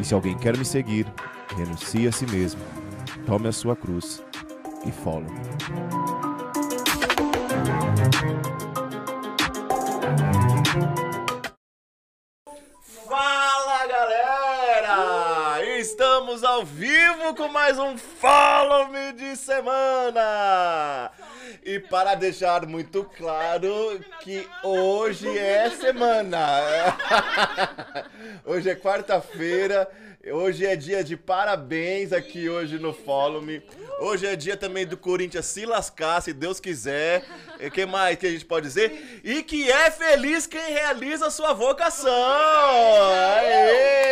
E se alguém quer me seguir, renuncie a si mesmo, tome a sua cruz e follow. Fala galera! Estamos ao vivo com mais um Follow Me de semana! E para deixar muito claro que hoje é semana. Hoje é quarta-feira, hoje é dia de parabéns aqui hoje no Follow Me. Hoje é dia também do Corinthians se lascar, se Deus quiser. E que mais que a gente pode dizer? E que é feliz quem realiza a sua vocação! Aê!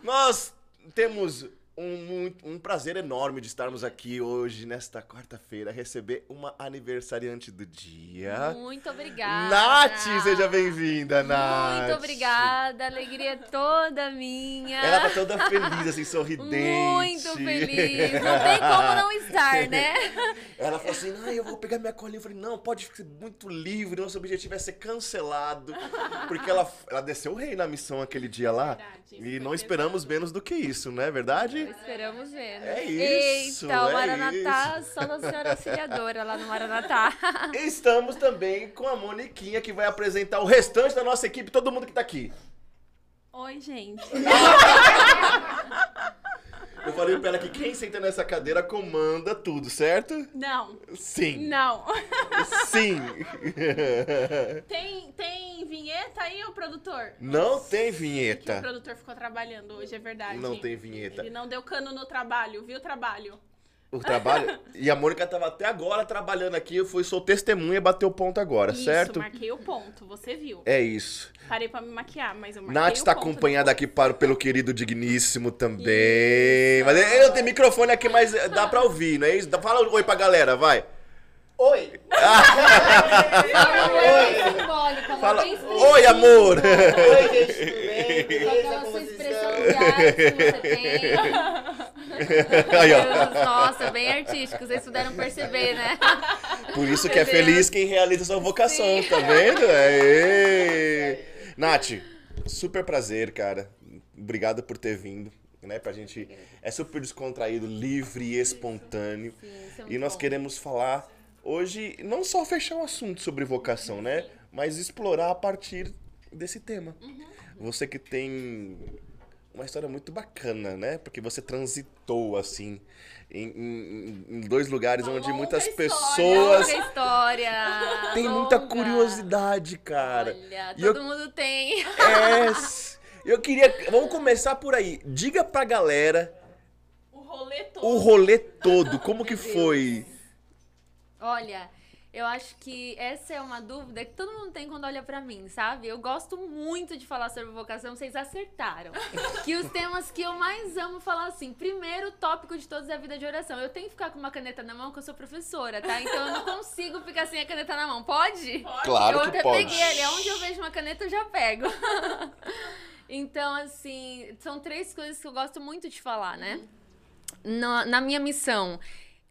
Nós temos um, um prazer enorme de estarmos aqui hoje, nesta quarta-feira, receber uma aniversariante do dia. Muito obrigada. Nath, seja bem-vinda, Nath. Muito obrigada, a alegria é toda minha. Ela tá toda feliz, assim, sorridente. Muito feliz. Não tem como não estar, né? Ela falou assim: não, eu vou pegar minha colinha. Eu falei: não, pode ser muito livre. Nosso objetivo é ser cancelado. Porque ela, ela desceu o rei na missão aquele dia lá. Verdade, e não esperamos menos do que isso, não é verdade? Esperamos ver. né? É isso, Eita, o é Maranatá, só Nossa Senhora Auxiliadora lá no Maranatá. Estamos também com a Moniquinha que vai apresentar o restante da nossa equipe, todo mundo que tá aqui. Oi, gente. Eu falei pra ela que quem senta nessa cadeira comanda tudo, certo? Não, Sim. não. Sim. Tem, tem vinheta aí, o produtor? Não tem Que o vinheta. produtor ficou trabalhando hoje, é verdade. Não tem vinheta. Ele não deu cano no trabalho, viu o trabalho? O trabalho. E a Mônica tava até agora trabalhando aqui. Eu fui, sou testemunha e bateu o ponto agora, Isso, certo? marquei o ponto, você viu. É isso. Parei pra me maquiar, mas eu marquei Nath está acompanhada aqui para, pelo querido Digníssimo também. Mas ele não tem microfone aqui, mas dá pra ouvir, não é isso? Fala oi pra galera, vai. Oi! Um oi Fala, oi, amor! Oi, gente, tudo bem? Beleza? aquela Como sua expressão de arte que você tem. Aí, ó. Nossa, bem artístico, vocês puderam perceber, né? Por isso que é feliz quem realiza sua vocação, Sim. tá vendo? Aê! Nath, super prazer, cara. Obrigado por ter vindo. Né, pra gente. É super descontraído, livre e espontâneo. Sim, isso é E nós bom. queremos falar hoje, não só fechar o assunto sobre vocação, né? Mas explorar a partir desse tema. Uhum. Você que tem uma história muito bacana, né? Porque você transitou, assim, em, em- em dois lugares Uma onde muitas história. pessoas Longa história. muita longa. curiosidade, cara. Olha, E todo eu- mundo tem. É. Eu queria. Vamos começar por aí. Diga pra galera O rolê todo. o rolê todo. Como que foi? Olha, eu acho que essa é uma dúvida que todo mundo tem quando olha pra mim, sabe? Eu gosto muito de falar sobre vocação, vocês acertaram. que os temas que eu mais amo falar assim, primeiro tópico de todos é a vida de oração. Eu tenho que ficar com uma caneta na mão, que eu sou professora, tá? Então eu não consigo ficar sem a caneta na mão. Pode? Claro eu que até pode. peguei ali, onde eu vejo uma caneta eu já pego. então, assim, são três coisas que eu gosto muito de falar, né? Na, na minha missão,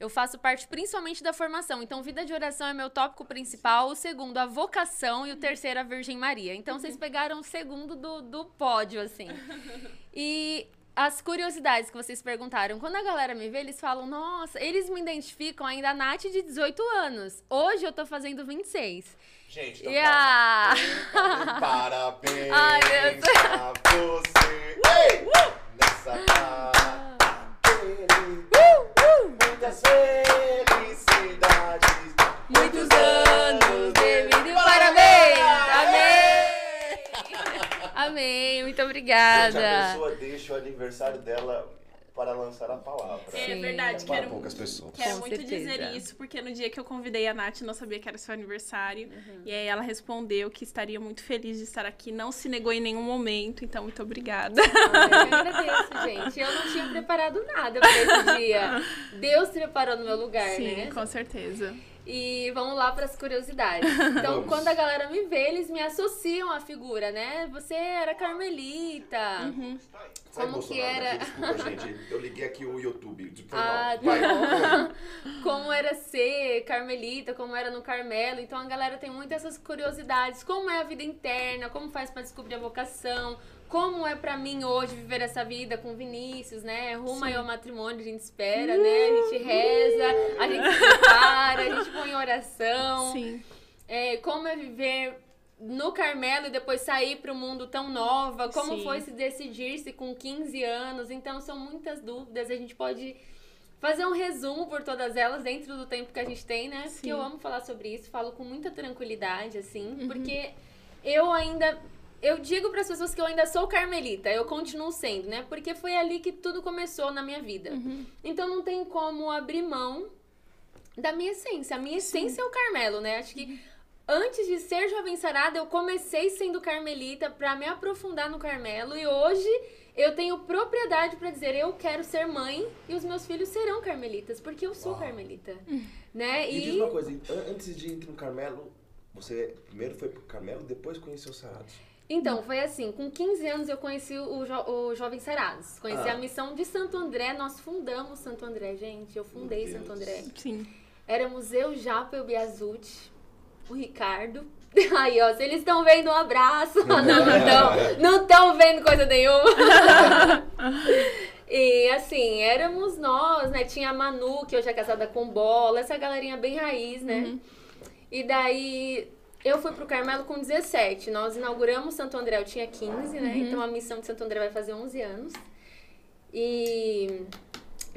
eu faço parte principalmente da formação. Então, vida de oração é meu tópico principal. O segundo, a vocação. E o terceiro, a Virgem Maria. Então, vocês pegaram o segundo do, do pódio, assim. E as curiosidades que vocês perguntaram. Quando a galera me vê, eles falam, nossa, eles me identificam ainda a Nath de 18 anos. Hoje eu tô fazendo 26. Gente, então a... Parabéns Ai, meu Deus. a você. Ei! Nessa data querida. Muitas felicidades. Muitos anos de vida e parabéns! Amém! Amém, muito Gente, a obrigada. pessoa deixa o aniversário dela para lançar a palavra. É Sim. verdade, Para quero, poucas pessoas. quero muito certeza. dizer isso, porque no dia que eu convidei a Nath, não sabia que era seu aniversário. Uhum. E aí ela respondeu que estaria muito feliz de estar aqui, não se negou em nenhum momento, então muito obrigada. Eu agradeço, gente. Eu não tinha preparado nada pra esse dia. Deus preparou no meu lugar, Sim, né? com certeza. E vamos lá para as curiosidades. Então, Vamos. quando a galera me vê, eles me associam à figura, né? Você era carmelita. Sai, Como que era? aqui, Desculpa, gente. Eu liguei aqui o YouTube. Foi Ah, mal. Vai. tá bom. como era ser carmelita, como era no Carmelo. Então a galera tem muitas essas curiosidades. Como é a vida interna, como faz pra descobrir a vocação, como é pra mim hoje viver essa vida com Vinícius, né? Rumo aí ao matrimônio, a gente espera, né? A gente reza, a gente se prepara, a gente põe em oração. Sim. É, como é viver no Carmelo e depois sair para o mundo tão nova? Como Sim. foi se decidir-se com 15 anos? Então, são muitas dúvidas. A gente pode fazer um resumo por todas elas dentro do tempo que a gente tem, né? Porque Sim. eu amo falar sobre isso, falo com muita tranquilidade, assim, Uhum. porque eu ainda. Eu digo para as pessoas que eu ainda sou carmelita, eu continuo sendo, né? Porque foi ali que tudo começou na minha vida. Uhum. Então não tem como abrir mão da minha essência. A minha essência é o Carmelo, né? Acho que antes de ser jovem sarada, eu comecei sendo carmelita pra me aprofundar no Carmelo e hoje eu tenho propriedade pra dizer eu quero ser mãe e os meus filhos serão carmelitas, porque eu sou Uau. carmelita, né? Me E, diz uma coisa, an- antes de entrar no Carmelo, você primeiro foi pro Carmelo, depois conheceu o Sarados. Então, foi assim, com 15 anos eu conheci o, jo o Jovem Sarados. Conheci Ah. a missão de Santo André, nós fundamos Santo André, gente. Eu fundei Santo. André. Sim. Éramos eu, Japa e o Biazuti, o Ricardo. Aí, ó, se eles estão vendo um abraço. Não, não estão. Não estão vendo coisa nenhuma. E assim, éramos nós, né? Tinha a Manu, que hoje é casada com bola, essa galerinha bem raiz, né? E daí eu fui pro Carmelo com 17. Nós inauguramos Santo André, eu tinha 15, né? Então a missão de Santo André vai fazer 11 anos. E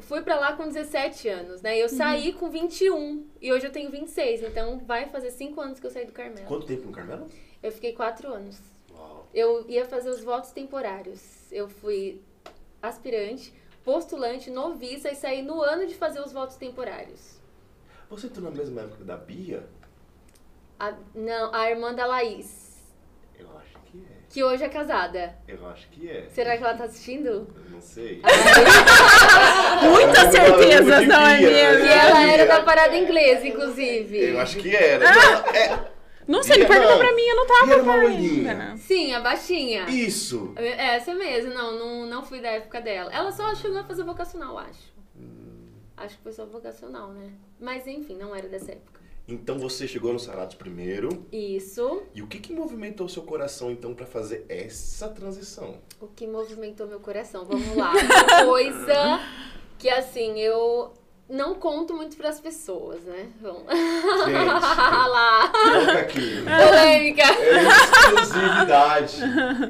fui pra lá com 17 anos, né? Eu saí com 21 e hoje eu tenho 26, então vai fazer 5 anos que eu saí do Carmelo. Quanto tempo no Carmelo? Eu fiquei 4 anos. Uau. Eu ia fazer os votos temporários. Eu fui aspirante, postulante, noviça e saí no ano de fazer os votos temporários. Você entrou na mesma época da Bia? A- não, a irmã da Laís, Eu acho que é. que hoje é casada. Eu acho que é. Será que ela tá assistindo? Eu não sei. Muitas Eu certezas, lembro de não é mesmo? E ela era da parada inglesa, inclusive. Eu acho que era. Não, é- Não sei, ele perguntou pra mim, eu não tava era uma por loirinha. ainda. Sim, a baixinha. Isso. Essa mesmo, não, não, não fui da época dela. Ela só chegou a fazer vocacional, acho. Acho que foi só vocacional, né? Mas enfim, não era dessa época. Então você chegou no Sarados primeiro. Isso. E o que, que movimentou seu coração então pra fazer essa transição? O que movimentou meu coração? Vamos lá. Uma coisa que, assim, eu não conto muito pras pessoas, né? Vamos Gente, lá. coloca aqui. Polêmica. É exclusividade.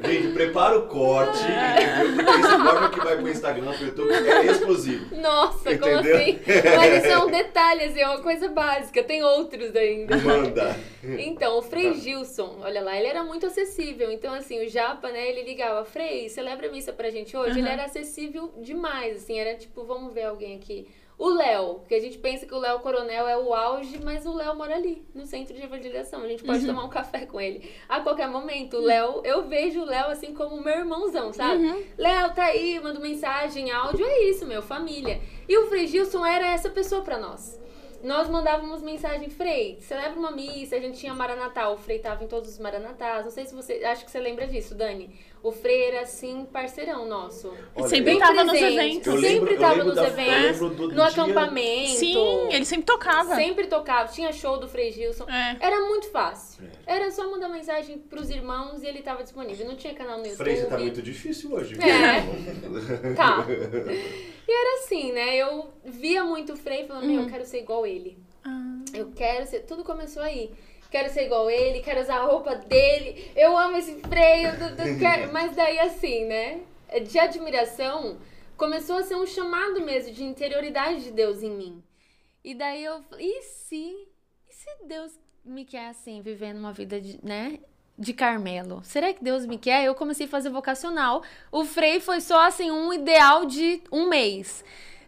Gente, prepara o corte, entendeu? Porque esse corte que vai pro Instagram, pro YouTube, é exclusivo. Nossa, como Entendeu? assim? Mas isso é um detalhe, assim, é uma coisa básica. Tem outros ainda. Manda. Então, o Frei Gilson, olha lá, ele era muito acessível. Então, assim, o Japa, né, ele ligava, Frei, celebra a missa pra gente hoje. Ele era acessível demais, assim, era tipo, vamos ver alguém aqui. O Léo, que a gente pensa que o Léo Coronel é o auge, mas o Léo mora ali, no centro de evangelização. A gente pode tomar um café com ele a qualquer momento. O Léo, eu vejo o Léo assim como meu irmãozão, sabe? Léo, tá aí, manda mensagem, áudio, é isso, meu, família. E o Frei Gilson era essa pessoa pra nós. Nós mandávamos mensagem, Frei, celebra uma missa, a gente tinha Maranatá, o Frei tava em todos os Maranatás. Não sei se você, acho que você lembra disso, Dani. O Frei era, assim, parceirão nosso. Olha, Sempre eu- tava nos eventos. Eu lembro- sempre tava nos da- eventos, lembro do- do no dia- acampamento. Sim, ele sempre tocava. Sempre tocava, tinha show do Frei Gilson. É. Era muito fácil. É. Era só mandar mensagem pros irmãos e ele tava disponível. Não tinha canal no YouTube. Frei, você tá muito difícil hoje. É. Tá. E era assim, né? Eu via muito o Frei falando, meu, eu quero ser igual ele. Ah. Eu quero ser. Tudo começou aí. Quero ser igual ele, quero usar a roupa dele. Eu amo esse freio. do- do- quero- Mas daí, assim, né? De admiração, começou a ser um chamado mesmo de interioridade de Deus em mim. E daí eu falei, e se. E se Deus me quer assim, vivendo uma vida de, né? De Carmelo. Será que Deus me quer? Eu comecei a fazer vocacional. O Frei foi só assim um ideal de um mês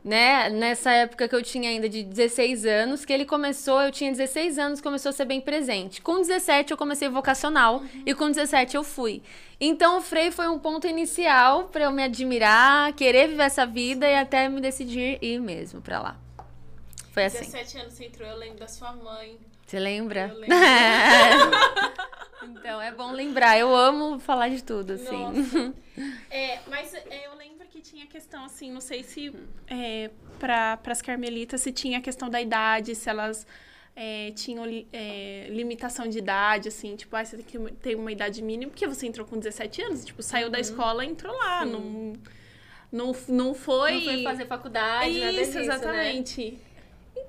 né? Nessa época que eu tinha ainda de 16 anos, que ele começou, eu tinha 16 anos, começou a ser bem presente. Com 17 eu comecei vocacional e com 17 eu fui. Então o Frei foi um ponto inicial para eu me admirar, querer viver essa vida e até me decidir ir mesmo para lá. Foi assim. 17 anos você entrou, eu lembro da sua mãe. Você lembra? Eu lembro. então é bom lembrar. Eu amo falar de tudo, assim. Nossa. É, mas é, eu lembro que tinha questão, assim, não sei se é, para as carmelitas, se tinha a questão da idade, se elas é, tinham é, limitação de idade, assim, tipo, ah, você tem que ter uma idade mínima, porque você entrou com 17 anos, tipo, saiu da escola e entrou lá, não, não, não foi... Não foi fazer faculdade, nada Isso, disso, né?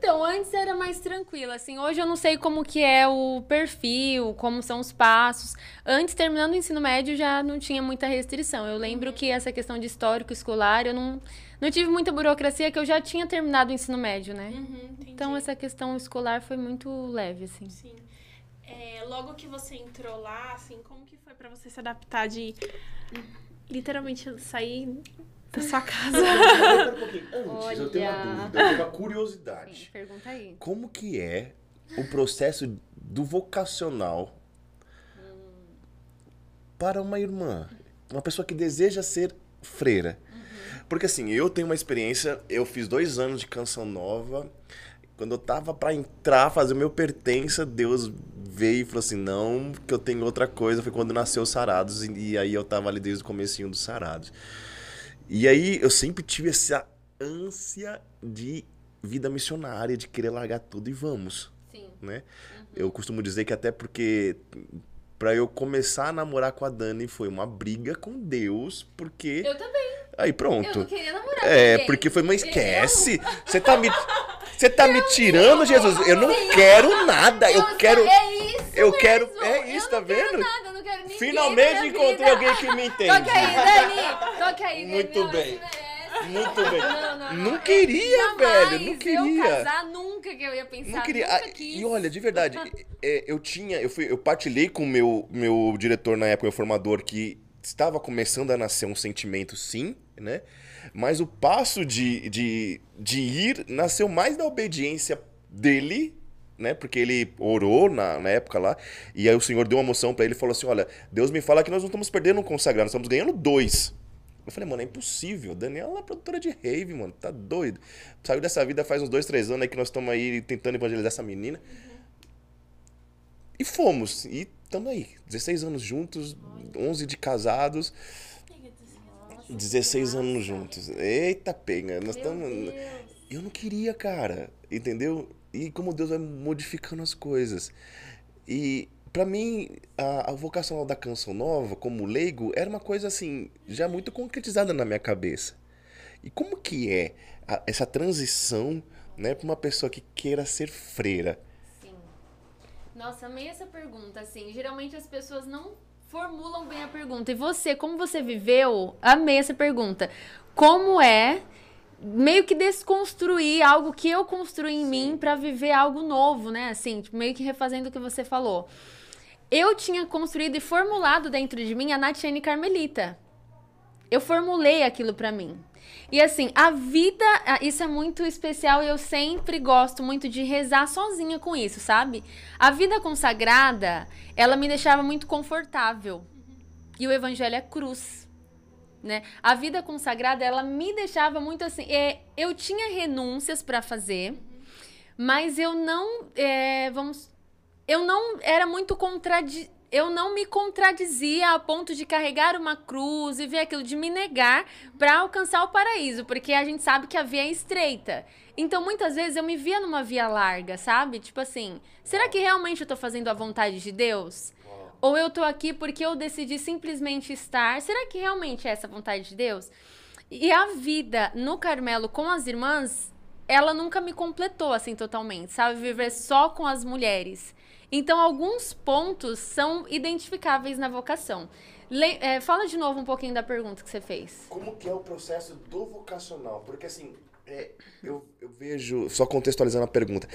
Então, antes era mais tranquilo, assim. Hoje eu não sei como que é o perfil, como são os passos. Antes, terminando o ensino médio, já não tinha muita restrição. Eu lembro que essa questão de histórico escolar, eu não, não tive muita burocracia, que eu já tinha terminado o ensino médio, né? Uhum. Então, essa questão escolar foi muito leve, assim. Sim. É, logo que você entrou lá, assim, como que foi pra você se adaptar de literalmente sair da sua casa? Um. Antes, eu tenho uma Olha. dúvida, eu tenho uma Sim, curiosidade. pergunta aí. Como que é o processo do vocacional para uma irmã? Uma pessoa que deseja ser freira. Porque assim, eu tenho uma experiência, eu fiz dois anos de canção nova. Quando eu tava pra entrar, fazer o meu pertença, Deus veio e falou assim, não, que eu tenho outra coisa. Foi quando nasceu os Sarados, e, e aí eu tava ali desde o comecinho dos Sarados. E aí eu sempre tive essa ânsia de vida missionária, de querer largar tudo e vamos, Sim. né? Eu costumo dizer que até porque pra eu começar a namorar com a Dani foi uma briga com Deus, porque Eu também. aí Eu pronto. não queria namorar com É, ninguém. porque foi, mas esquece. Você tá me você tá me tirando, Jesus. Eu não quero nada. Eu só- quero É eu quero- mesmo. é isso, eu tá não quero vendo? nada, eu não quero ninguém Finalmente encontrei vida. alguém que me entende. Toque aí, Dani. Toque aí, Dani. Muito Ela bem. Muito bem. Não, não, Não não. queria, Jamais velho. Não Eu queria. casar nunca que eu ia pensar. Não queria. Ah, e olha, de verdade, é, eu tinha, eu fui, eu partilhei com o meu, meu diretor na época, meu formador, que estava começando a nascer um sentimento, sim, né? Mas o passo de, de, de ir nasceu mais da obediência dele, né? Porque ele orou na, na época lá, e aí o Senhor deu uma moção pra ele e falou assim: Olha, Deus me fala que nós não estamos perdendo um consagrado, nós estamos ganhando dois. Eu falei, mano, é impossível. Daniela é produtora de rave, mano. Tá doido. Saiu dessa vida faz uns dois, três anos aí que nós estamos aí tentando evangelizar essa menina. E fomos. E estamos aí. 16 anos juntos, 11 de casados. 16 anos juntos. Eita, pega. Nós estamos. Eu não queria, cara. Entendeu? E como Deus vai modificando as coisas. E pra mim, a, a vocacional da canção nova, como leigo, era uma coisa assim, já muito concretizada na minha cabeça. E como que é a- essa transição, né, pra uma pessoa que queira ser freira? Sim. Nossa, amei essa pergunta, assim. Geralmente as pessoas não formulam bem a pergunta. E você, como você viveu? Amei essa pergunta. Como é meio que desconstruir algo que eu construí em mim pra viver algo novo, né? Assim, tipo, meio que refazendo o que você falou. Eu tinha construído e formulado dentro de mim a Natiane Carmelita. Eu formulei aquilo pra mim. E assim, a vida, isso é muito especial e eu sempre gosto muito de rezar sozinha com isso, sabe? A vida consagrada, ela me deixava muito confortável. E o evangelho é cruz, né? A vida consagrada, ela me deixava muito assim, é, eu tinha renúncias pra fazer, mas eu não, é, vamos, eu não era muito contradi eu não me contradizia a ponto de carregar uma cruz e ver aquilo, de me negar para alcançar o paraíso, porque a gente sabe que a via é estreita. Então, muitas vezes eu me via numa via larga, sabe? Tipo assim, será que realmente eu tô fazendo a vontade de Deus? Ou eu tô aqui porque eu decidi simplesmente estar? Será que realmente é essa vontade de Deus? E a vida no Carmelo com as irmãs, ela nunca me completou assim totalmente, sabe? Viver só com as mulheres. Então, alguns pontos são identificáveis na vocação. Le- é, fala de novo um pouquinho da pergunta que você fez. Como que é o processo do vocacional? Porque assim, é, eu, eu vejo, só contextualizando a pergunta,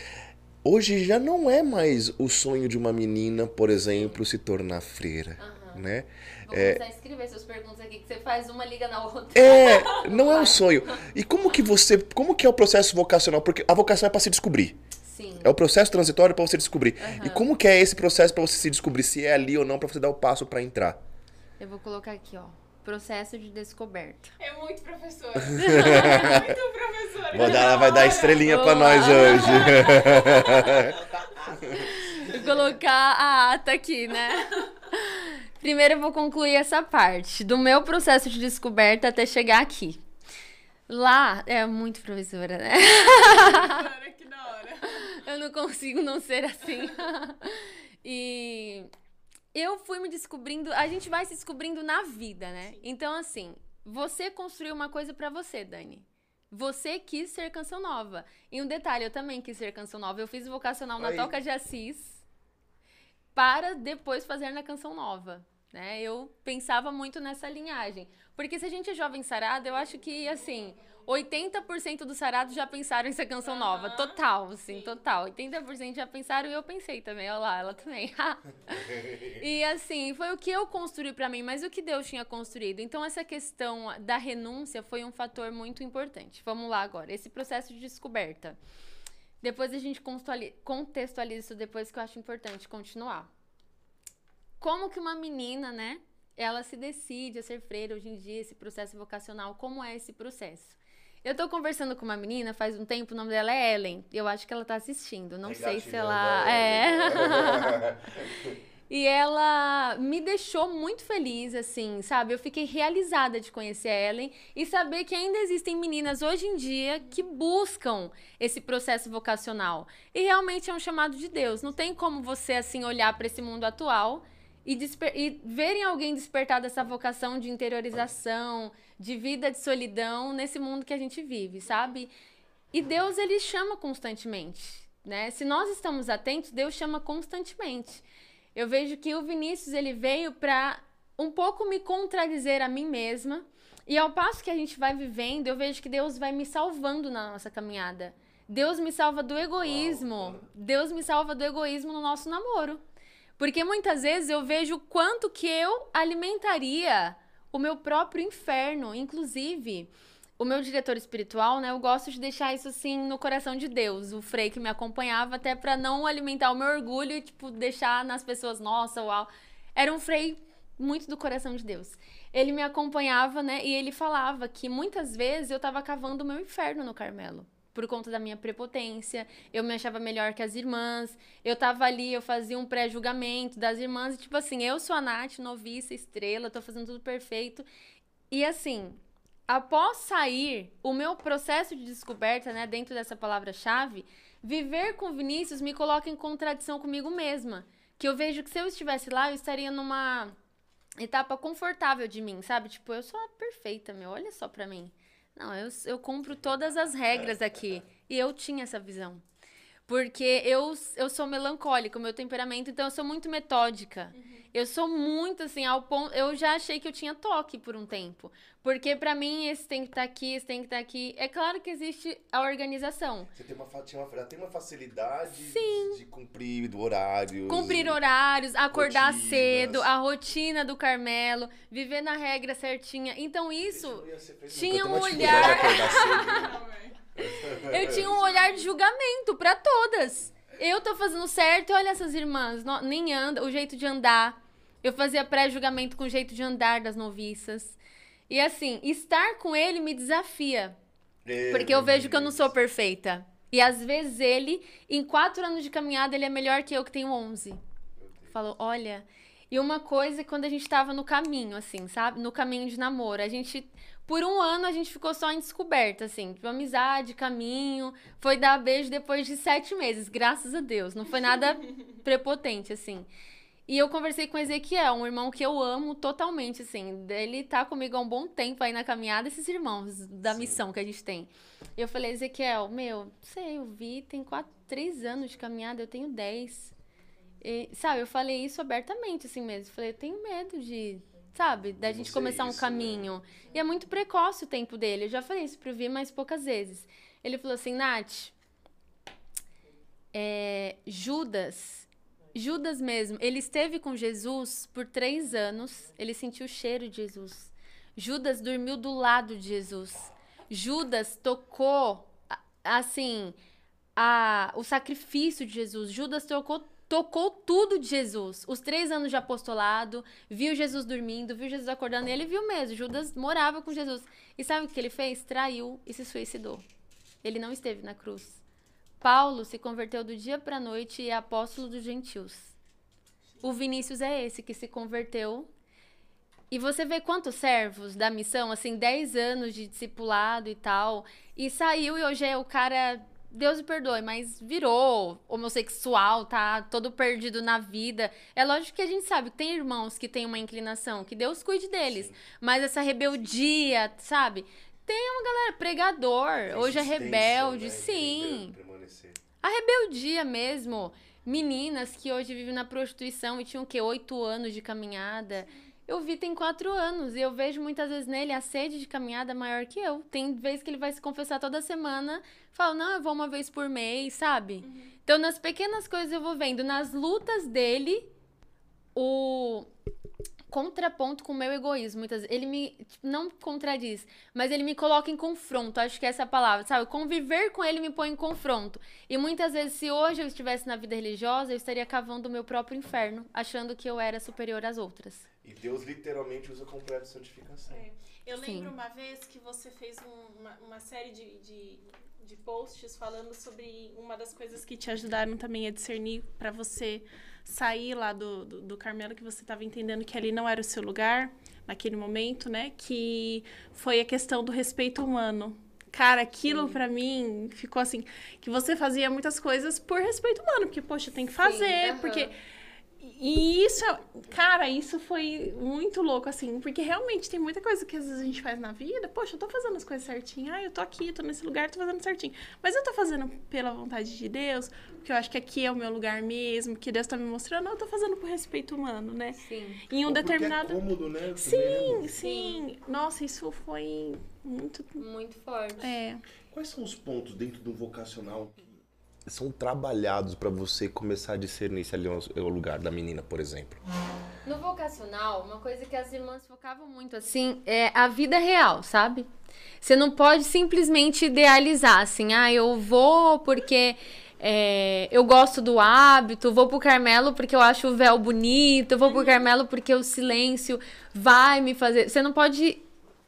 hoje já não é mais o sonho de uma menina, por exemplo, se tornar freira, né? Vou começar a escrever suas perguntas aqui, que você faz uma liga na outra. É, não é um sonho. E como que você, como que é o processo vocacional? Porque a vocação é para se descobrir. Sim. É o processo transitório para você descobrir. E como que é esse processo para você se descobrir se é ali ou não para você dar o passo para entrar? Eu vou colocar aqui, ó. Processo de descoberta. É muito professora. É muito professora. Vou dar, ela vai dar estrelinha para nós hoje. Vou colocar a ata aqui, né? Primeiro eu vou concluir essa parte do meu processo de descoberta até chegar aqui. Lá, é muito professora, né? Que da hora. eu não consigo não ser assim. e eu fui me descobrindo, a gente vai se descobrindo na vida, né? Então assim, você construiu uma coisa pra você, Dani. Você quis ser canção nova. E um detalhe, eu também quis ser canção nova. Eu fiz vocacional na Aí. Toca de Assis para depois fazer na canção nova. Né? Eu pensava muito nessa linhagem. Porque se a gente é jovem sarado, eu acho que, assim, 80% dos sarados já pensaram ser canção nova. Total, assim, total. 80% já pensaram e eu pensei também. Olha lá, ela também. e, assim, foi o que eu construí pra mim, mas o que Deus tinha construído. Então, essa questão da renúncia foi um fator muito importante. Vamos lá agora. Esse processo de descoberta. Depois a gente contextuali- contextualiza isso depois que eu acho importante continuar. Como que uma menina, né, ela se decide a ser freira hoje em dia, esse processo vocacional, como é esse processo? Eu tô conversando com uma menina faz um tempo, o nome dela é Ellen. Eu acho que ela tá assistindo. Não sei se ela. a É. Ellen. E ela me deixou muito feliz, assim, sabe? Eu fiquei realizada de conhecer a Ellen e saber que ainda existem meninas hoje em dia que buscam esse processo vocacional. E realmente é um chamado de Deus. Não tem como você, assim, olhar para esse mundo atual e, e ver em alguém despertar dessa vocação de interiorização, de vida de solidão nesse mundo que a gente vive, sabe? E Deus, ele chama constantemente, né? Se nós estamos atentos, Deus chama constantemente. Eu vejo que o Vinícius, ele veio para um pouco me contradizer a mim mesma. E ao passo que a gente vai vivendo, eu vejo que Deus vai me salvando na nossa caminhada. Deus me salva do egoísmo. Deus me salva do egoísmo no nosso namoro. Porque muitas vezes eu vejo quanto que eu alimentaria o meu próprio inferno. Inclusive, o meu diretor espiritual, né? Eu gosto de deixar isso assim no coração de Deus. O Frei que me acompanhava, até pra não alimentar o meu orgulho e, tipo, deixar nas pessoas, nossa, uau. Era um Frei muito do coração de Deus. Ele me acompanhava, né? E ele falava que muitas vezes eu tava cavando o meu inferno no Carmelo. Por conta da minha prepotência, eu me achava melhor que as irmãs. Eu tava ali, eu fazia um pré-julgamento das irmãs. E, tipo assim, eu sou a Nath, noviça, estrela, tô fazendo tudo perfeito. E assim, após sair, o meu processo de descoberta, né, dentro dessa palavra-chave, viver com Vinícius me coloca em contradição comigo mesma. Que eu vejo que se eu estivesse lá, eu estaria numa etapa confortável de mim, sabe? Tipo, eu sou perfeita, meu, olha só pra mim. Não, eu, eu cumpro todas as regras aqui. E eu tinha essa visão. Porque eu, eu sou melancólica, o meu temperamento, então eu sou muito metódica. Eu sou muito assim, ao ponto. Eu já achei que eu tinha toque por um tempo. Porque pra mim, esse tem que estar aqui, esse tem que estar aqui. É claro que existe a organização. Você tem uma, tinha uma, tem uma facilidade Sim. De, de cumprir horários. Cumprir horários, acordar rotinas. cedo, a rotina do Carmelo, viver na regra certinha. Então isso Eu ia ser preso tinha um olhar. cedo. Eu tinha um olhar de julgamento pra todas. Eu tô fazendo certo, olha essas irmãs, no- nem anda, o jeito de andar. Eu fazia pré-julgamento com o jeito de andar das noviças. E assim, estar com ele me desafia. Porque eu vejo que eu não sou perfeita. E às vezes ele, em quatro anos de caminhada, ele é melhor que eu que tenho 11. Falou, olha. E uma coisa é quando a gente tava no caminho, assim, sabe? No caminho de namoro. A gente, por um ano, a gente ficou só em descoberta, assim. Tipo, amizade, caminho. Foi dar beijo depois de sete meses, graças a Deus. Não foi nada prepotente, assim. E eu conversei com o Ezequiel, um irmão que eu amo totalmente, assim. Ele tá comigo há um bom tempo aí na caminhada, esses irmãos da missão que a gente tem. E eu falei, Ezequiel, meu, sei, eu vi, tem quatro, três anos de caminhada, eu tenho dez. E, sabe, eu falei isso abertamente, assim mesmo. Falei, eu tenho medo de, sabe, da De gente começar um isso, né? caminho. E é muito precoce o tempo dele. Eu já falei isso pro Vi, mas poucas vezes. Ele falou assim, Nath, é, Judas, Judas mesmo, ele esteve com Jesus por três anos, ele sentiu o cheiro de Jesus. Judas dormiu do lado de Jesus. Judas tocou, assim, a, o sacrifício de Jesus. Judas tocou, tocou tudo de Jesus. Os três anos de apostolado, viu Jesus dormindo, viu Jesus acordando, e ele viu mesmo. Judas morava com Jesus. E sabe o que ele fez? Traiu e se suicidou. Ele não esteve na cruz. Paulo se converteu do dia para a noite e é apóstolo dos gentios. O Vinícius é esse que se converteu. E você vê quantos servos da missão, assim, 10 anos de discipulado e tal, e saiu e hoje é o cara Deus me perdoe, mas virou homossexual, tá todo perdido na vida. É lógico que a gente sabe que tem irmãos que têm uma inclinação, que Deus cuide deles. Mas essa rebeldia, sabe? Tem uma galera, pregador, hoje é rebelde, sim. A rebeldia mesmo. Meninas que hoje vivem na prostituição e tinham o quê? Oito anos de caminhada. Eu vi tem quatro anos e eu vejo muitas vezes nele a sede de caminhada maior que eu. Tem vezes que ele vai se confessar toda semana, fala, não, eu vou uma vez por mês, sabe? Então, nas pequenas coisas eu vou vendo, nas lutas dele, o contraponto com o meu egoísmo. Muitas vezes. Ele me. tipo, não contradiz, mas ele me coloca em confronto. Acho que essa é a palavra, sabe? Conviver com ele me põe em confronto. E muitas vezes, se hoje eu estivesse na vida religiosa, eu estaria cavando o meu próprio inferno, achando que eu era superior às outras. E Deus literalmente usa completa santificação. É. Eu Sim. lembro uma vez que você fez um- uma, uma série de, de, de posts falando sobre uma das coisas que te ajudaram também a discernir para você sair lá do, do, do Carmelo, que você estava entendendo que ali não era o seu lugar naquele momento, né? Que foi a questão do respeito humano. Cara, aquilo pra mim ficou assim, que você fazia muitas coisas por respeito humano, porque, poxa, tem que fazer, aham. porque e isso, é- cara, isso foi muito louco, assim, porque realmente tem muita coisa que às vezes a gente faz na vida. Poxa, eu tô fazendo as coisas certinho. Ah, eu tô aqui, tô nesse lugar, tô fazendo certinho. Mas eu tô fazendo pela vontade de Deus, porque eu acho que aqui é o meu lugar mesmo, que Deus tá me mostrando. Eu tô fazendo por respeito humano, né? Sim. Em um Ou porque determinado. É cômodo, né? Também, Sim, né? sim. Nossa, isso foi muito. Muito forte. É. Quais são os pontos dentro do vocacional que são trabalhados pra você começar a discernir se ali é o lugar da menina, por exemplo? No vocacional, uma coisa que as irmãs focavam muito assim é a vida real, sabe? Você não pode simplesmente idealizar assim, ah, eu vou porque é, eu gosto do hábito, vou pro Carmelo porque eu acho o véu bonito, vou pro Carmelo porque o silêncio vai me fazer. Você não pode.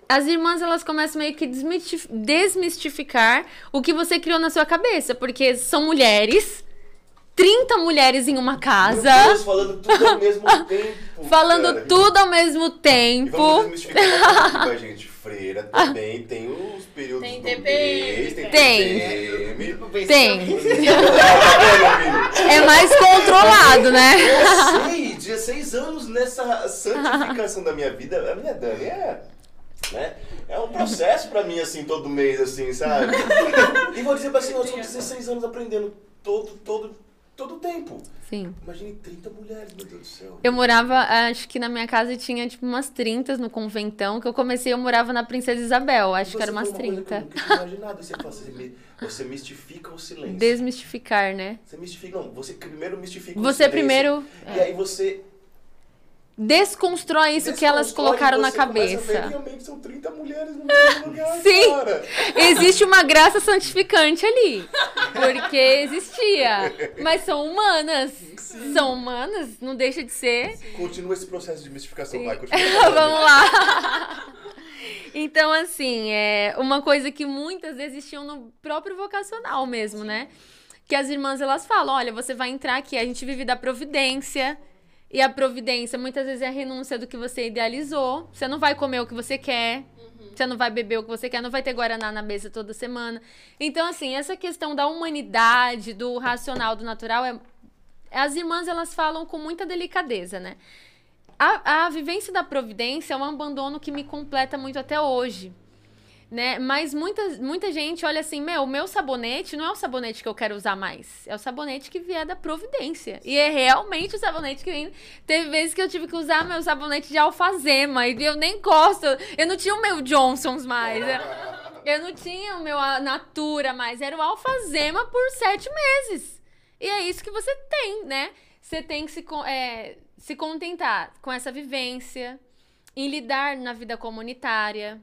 As irmãs elas começam meio que desmitif- desmistificar o que você criou na sua cabeça, porque são mulheres, 30 mulheres em uma casa. Meu Deus, falando tudo ao mesmo tempo. Falando cara. tudo ao mesmo E tempo. vamos desmistificar aqui, a gente. Freira também tem os períodos Tem do TPM, mês, tem Tem. TPM. Tem. É mais controlado, né? Eu sei, 16 anos nessa santificação da minha vida. A minha Dani é. Né? É um processo pra mim, assim, todo mês, assim, sabe? E vou dizer pra assim, eu sou 16 anos aprendendo todo, todo, todo o tempo. Sim. Imagine 30 mulheres, meu Deus do céu. Eu morava, acho que na minha casa tinha tipo umas 30 no conventão, que eu comecei, eu morava na Princesa Isabel, acho que Você era umas falou uma coisa que 30. eu nunca tinha imaginado. Você, fala, você, você mistifica o silêncio. Desmistificar, né? Você mistifica, não, você primeiro mistifica o Você silêncio. primeiro E aí você desconstrói isso que elas desconstrói colocaram na cabeça. Realmente são 30 mulheres no mesmo lugar, Sim. cara. Existe uma graça santificante ali. Porque existia. Mas são humanas. São humanas, não deixa de ser. Continua esse processo de mistificação, vai, continua. Vamos lá. Então, assim, é uma coisa que muitas existiam no próprio vocacional mesmo, né? Que as irmãs elas falam: olha, você vai entrar aqui, a gente vive da providência. E a providência muitas vezes é a renúncia do que você idealizou. Você não vai comer o que você quer. Você não vai beber o que você quer, não vai ter Guaraná na mesa toda semana. Então, assim, essa questão da humanidade, do racional, do natural, é... as irmãs elas falam com muita delicadeza, né? A, a vivência da providência é um abandono que me completa muito até hoje. Né? Mas muita, muita gente olha assim, meu, o meu sabonete não é o sabonete que eu quero usar mais. É o sabonete que vier da providência. E é realmente o sabonete que vem. Teve vezes que eu tive que usar meu sabonete de alfazema. E eu nem gosto. Eu não tinha o meu Johnson's mais. Eu, eu não tinha o meu Natura mais. Era o alfazema por sete meses. E é isso que você tem, né? Você tem que se, é, se contentar com essa vivência, em lidar na vida comunitária.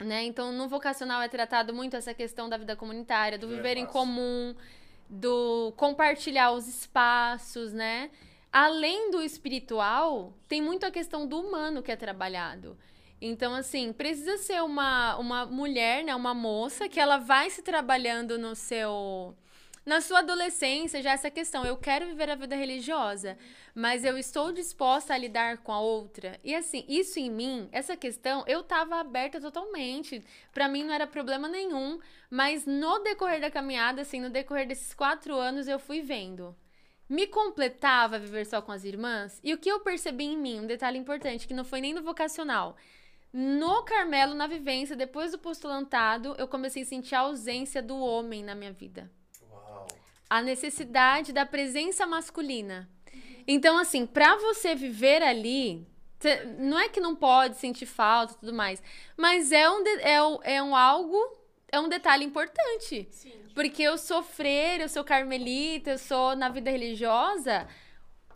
Né? Então, no vocacional é tratado muito essa questão da vida comunitária, do é viver em comum, do compartilhar os espaços, né? Além do espiritual, tem muito a questão do humano que é trabalhado. Então, assim, precisa ser uma, uma mulher, né? Uma moça que ela vai se trabalhando no seu na sua adolescência já essa questão, eu quero viver a vida religiosa, mas eu estou disposta a lidar com a outra. E assim, isso em mim, essa questão, eu tava aberta totalmente. Pra mim não era problema nenhum, mas no decorrer da caminhada, assim, no decorrer desses quatro anos, eu fui vendo. Me completava viver só com as irmãs? E o que eu percebi em mim, um detalhe importante, que não foi nem no vocacional. No Carmelo, na vivência, depois do postulantado, eu comecei a sentir a ausência do homem na minha vida. A necessidade da presença masculina. Então, assim, pra você viver ali, cê- não é que não pode sentir falta e tudo mais, mas é um, de- é, um- é um algo, é um detalhe importante. Sim. Porque eu sou freira, eu sou carmelita, eu sou na vida religiosa,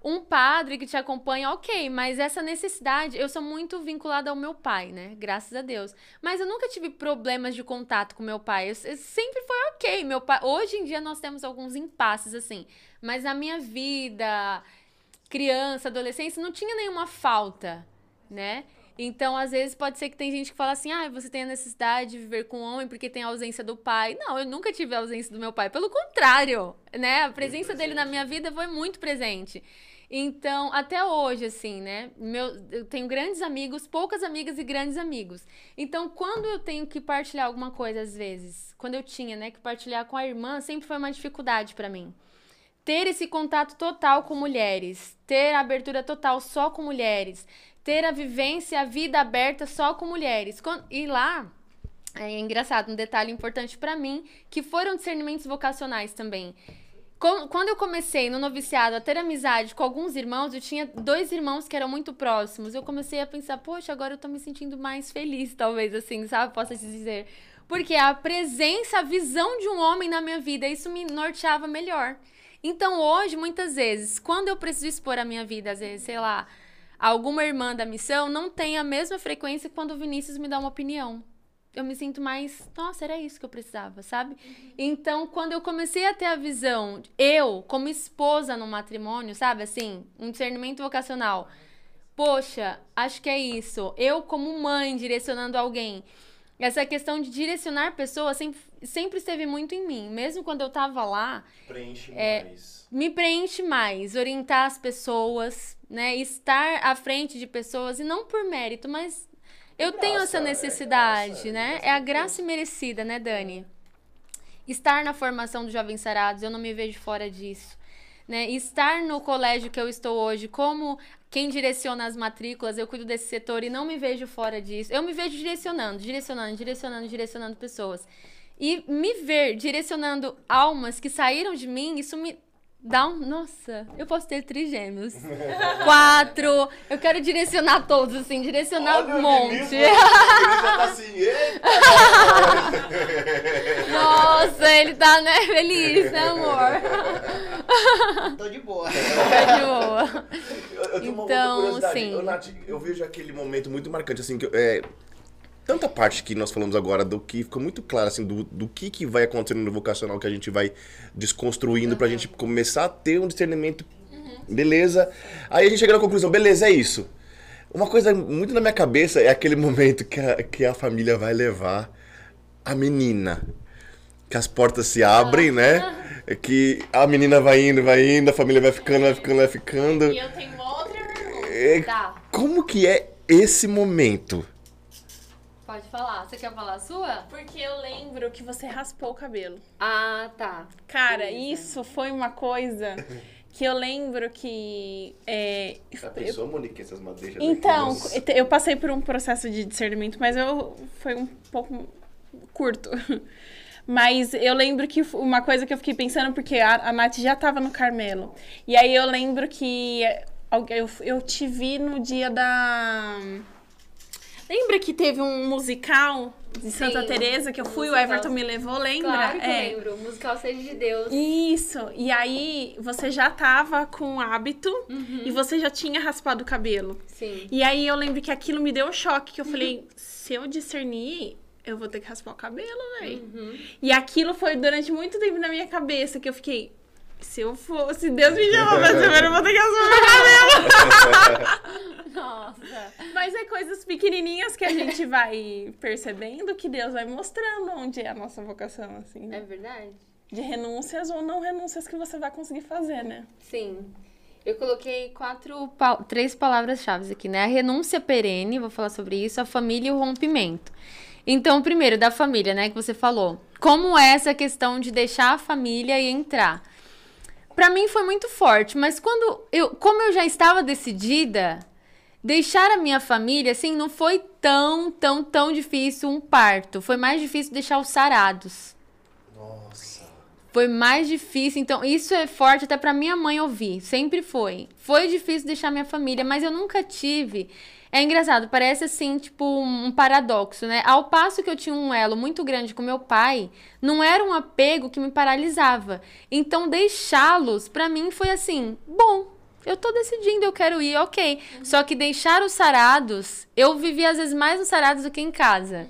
um padre que te acompanha, ok, mas essa necessidade, eu sou muito vinculada ao meu pai, né? Graças a Deus. Mas eu nunca tive problemas de contato com meu pai. Eu, eu sempre foi ok. Meu pai, hoje em dia nós temos alguns impasses assim, mas na minha vida, criança, adolescência, não tinha nenhuma falta, né? Então, às vezes, pode ser que tem gente que fala assim, ah, você tem a necessidade de viver com homem porque tem a ausência do pai. Não, eu nunca tive a ausência do meu pai. Pelo contrário, né? A presença dele na minha vida foi muito presente. Então, até hoje, assim, né? Meu, eu tenho grandes amigos, poucas amigas e grandes amigos. Então, quando eu tenho que partilhar alguma coisa, às vezes, quando eu tinha, né, que partilhar com a irmã, sempre foi uma dificuldade pra mim ter esse contato total com mulheres, ter a abertura total só com mulheres, ter a vivência, a vida aberta só com mulheres. E lá, é engraçado, um detalhe importante pra mim, que foram discernimentos vocacionais também. Quando eu comecei no noviciado a ter amizade com alguns irmãos, eu tinha dois irmãos que eram muito próximos. Eu comecei a pensar, poxa, agora eu tô me sentindo mais feliz, talvez, assim, sabe? Posso te dizer. Porque a presença, a visão de um homem na minha vida, isso me norteava melhor. Então, hoje, muitas vezes, quando eu preciso expor a minha vida, às vezes, sei lá, alguma irmã da missão, não tem a mesma frequência que quando o Vinícius me dá uma opinião. Eu me sinto mais, nossa, era isso que eu precisava, sabe? Então, quando eu comecei a ter a visão, eu, como esposa no matrimônio, sabe, assim, um discernimento vocacional, poxa, acho que é isso. Eu, como mãe, direcionando alguém. Essa questão de direcionar pessoas sempre, sempre esteve muito em mim. Mesmo quando eu tava lá, Preenche É, mais. me preenche mais, orientar as pessoas, né? Estar à frente de pessoas e não por mérito, mas eu tenho graça, essa é necessidade, graça, é né? graça É a graça merecida, né, Dani? Estar na formação dos jovens sarados, eu não me vejo fora disso. Né? Estar no colégio que eu estou hoje, como quem direciona as matrículas, eu cuido desse setor e não me vejo fora disso. Eu me vejo direcionando, direcionando, direcionando, direcionando pessoas. E me ver direcionando almas que saíram de mim, isso me dá um. Nossa, eu posso ter trigêmeos. Quatro. Eu quero direcionar todos, assim, direcionar Olha um o monte. Ele já tá assim, eita! Nossa, ele tá, né, feliz, né, amor? Tô de boa. Tá de boa. Eu, eu Então, sim. Eu, Nath, eu vejo aquele momento muito marcante, assim, que eu- é, tanta parte que nós falamos agora do que ficou muito claro, assim, do, do que, que vai acontecendo no vocacional que a gente vai desconstruindo pra gente começar a ter um discernimento. Beleza. Aí a gente chega na conclusão, beleza, é isso. Uma coisa muito na minha cabeça é aquele momento que a, que a família vai levar a menina. Que as portas se abrem, né? É Que a menina vai indo, vai indo, a família vai ficando, vai ficando, vai ficando. E eu tenho outra pergunta. É, Como que é esse momento? Pode falar. Você quer falar a sua? Porque eu lembro que você raspou o cabelo. Ah, tá. Cara, Beleza. isso foi uma coisa que eu lembro que. é, eu- Monique, essas madeixas então, eu passei por um processo de discernimento, mas eu foi um pouco curto. Mas eu lembro que uma coisa que eu fiquei pensando, porque a, a Nath já tava no Carmelo. E aí eu lembro que alguém- eu, eu te vi no dia da. Lembra que teve um musical de Santa Sim, Teresa que eu fui, o. Everton me levou, lembra? Claro que É. eu lembro. Musical Seja de Deus. Isso, e aí você já tava com hábito e você já tinha raspado o cabelo. Sim. E aí eu lembro que aquilo me deu um choque, que eu falei, se eu discernir, eu vou ter que raspar o cabelo, velho. E aquilo foi durante muito tempo na minha cabeça, que eu fiquei, se eu for, se Deus me chamar pra ser, eu vou ter que meu cabelo. Nossa. Mas é coisas pequenininhas que a gente vai percebendo, que Deus vai mostrando onde é a nossa vocação, assim. É né? verdade? de renúncias ou não renúncias que você vai conseguir fazer, né? Sim. Eu coloquei quatro, três palavras-chave aqui, né? A renúncia perene, vou falar sobre isso, a família e o rompimento. Então, primeiro, da família, né, que você falou. Como é essa questão de deixar a família e entrar? Pra mim foi muito forte, mas quando eu, como eu já estava decidida, deixar a minha família, assim, não foi tão, tão, tão difícil um parto. Foi mais difícil deixar os sarados. Nossa. Foi mais difícil, então isso é forte até pra minha mãe ouvir, sempre foi. Foi difícil deixar minha família, mas eu nunca tive. É engraçado, parece assim, tipo um paradoxo, né? Ao passo que eu tinha um elo muito grande com meu pai, não era um apego que me paralisava. Então deixá-los pra mim foi assim, bom, eu tô decidindo, eu quero ir, ok. Só que deixar os sarados, eu vivia às vezes mais nos sarados do que em casa.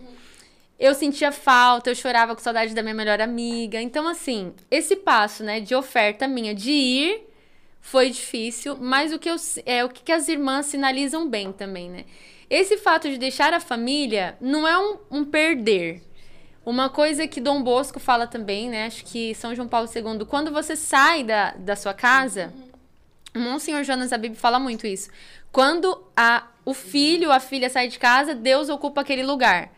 Eu sentia falta, eu chorava com saudade da minha melhor amiga. Então, assim, esse passo, né, de oferta minha de ir foi difícil, mas o que eu, é o que as irmãs sinalizam bem também, né? Esse fato de deixar a família não é um, um perder. Uma coisa que Dom Bosco fala também, né? Acho que São João Paulo II, quando você sai da, da sua casa, Monsenhor Jonas Abib fala muito isso. Quando a, o filho, a filha sai de casa, Deus ocupa aquele lugar.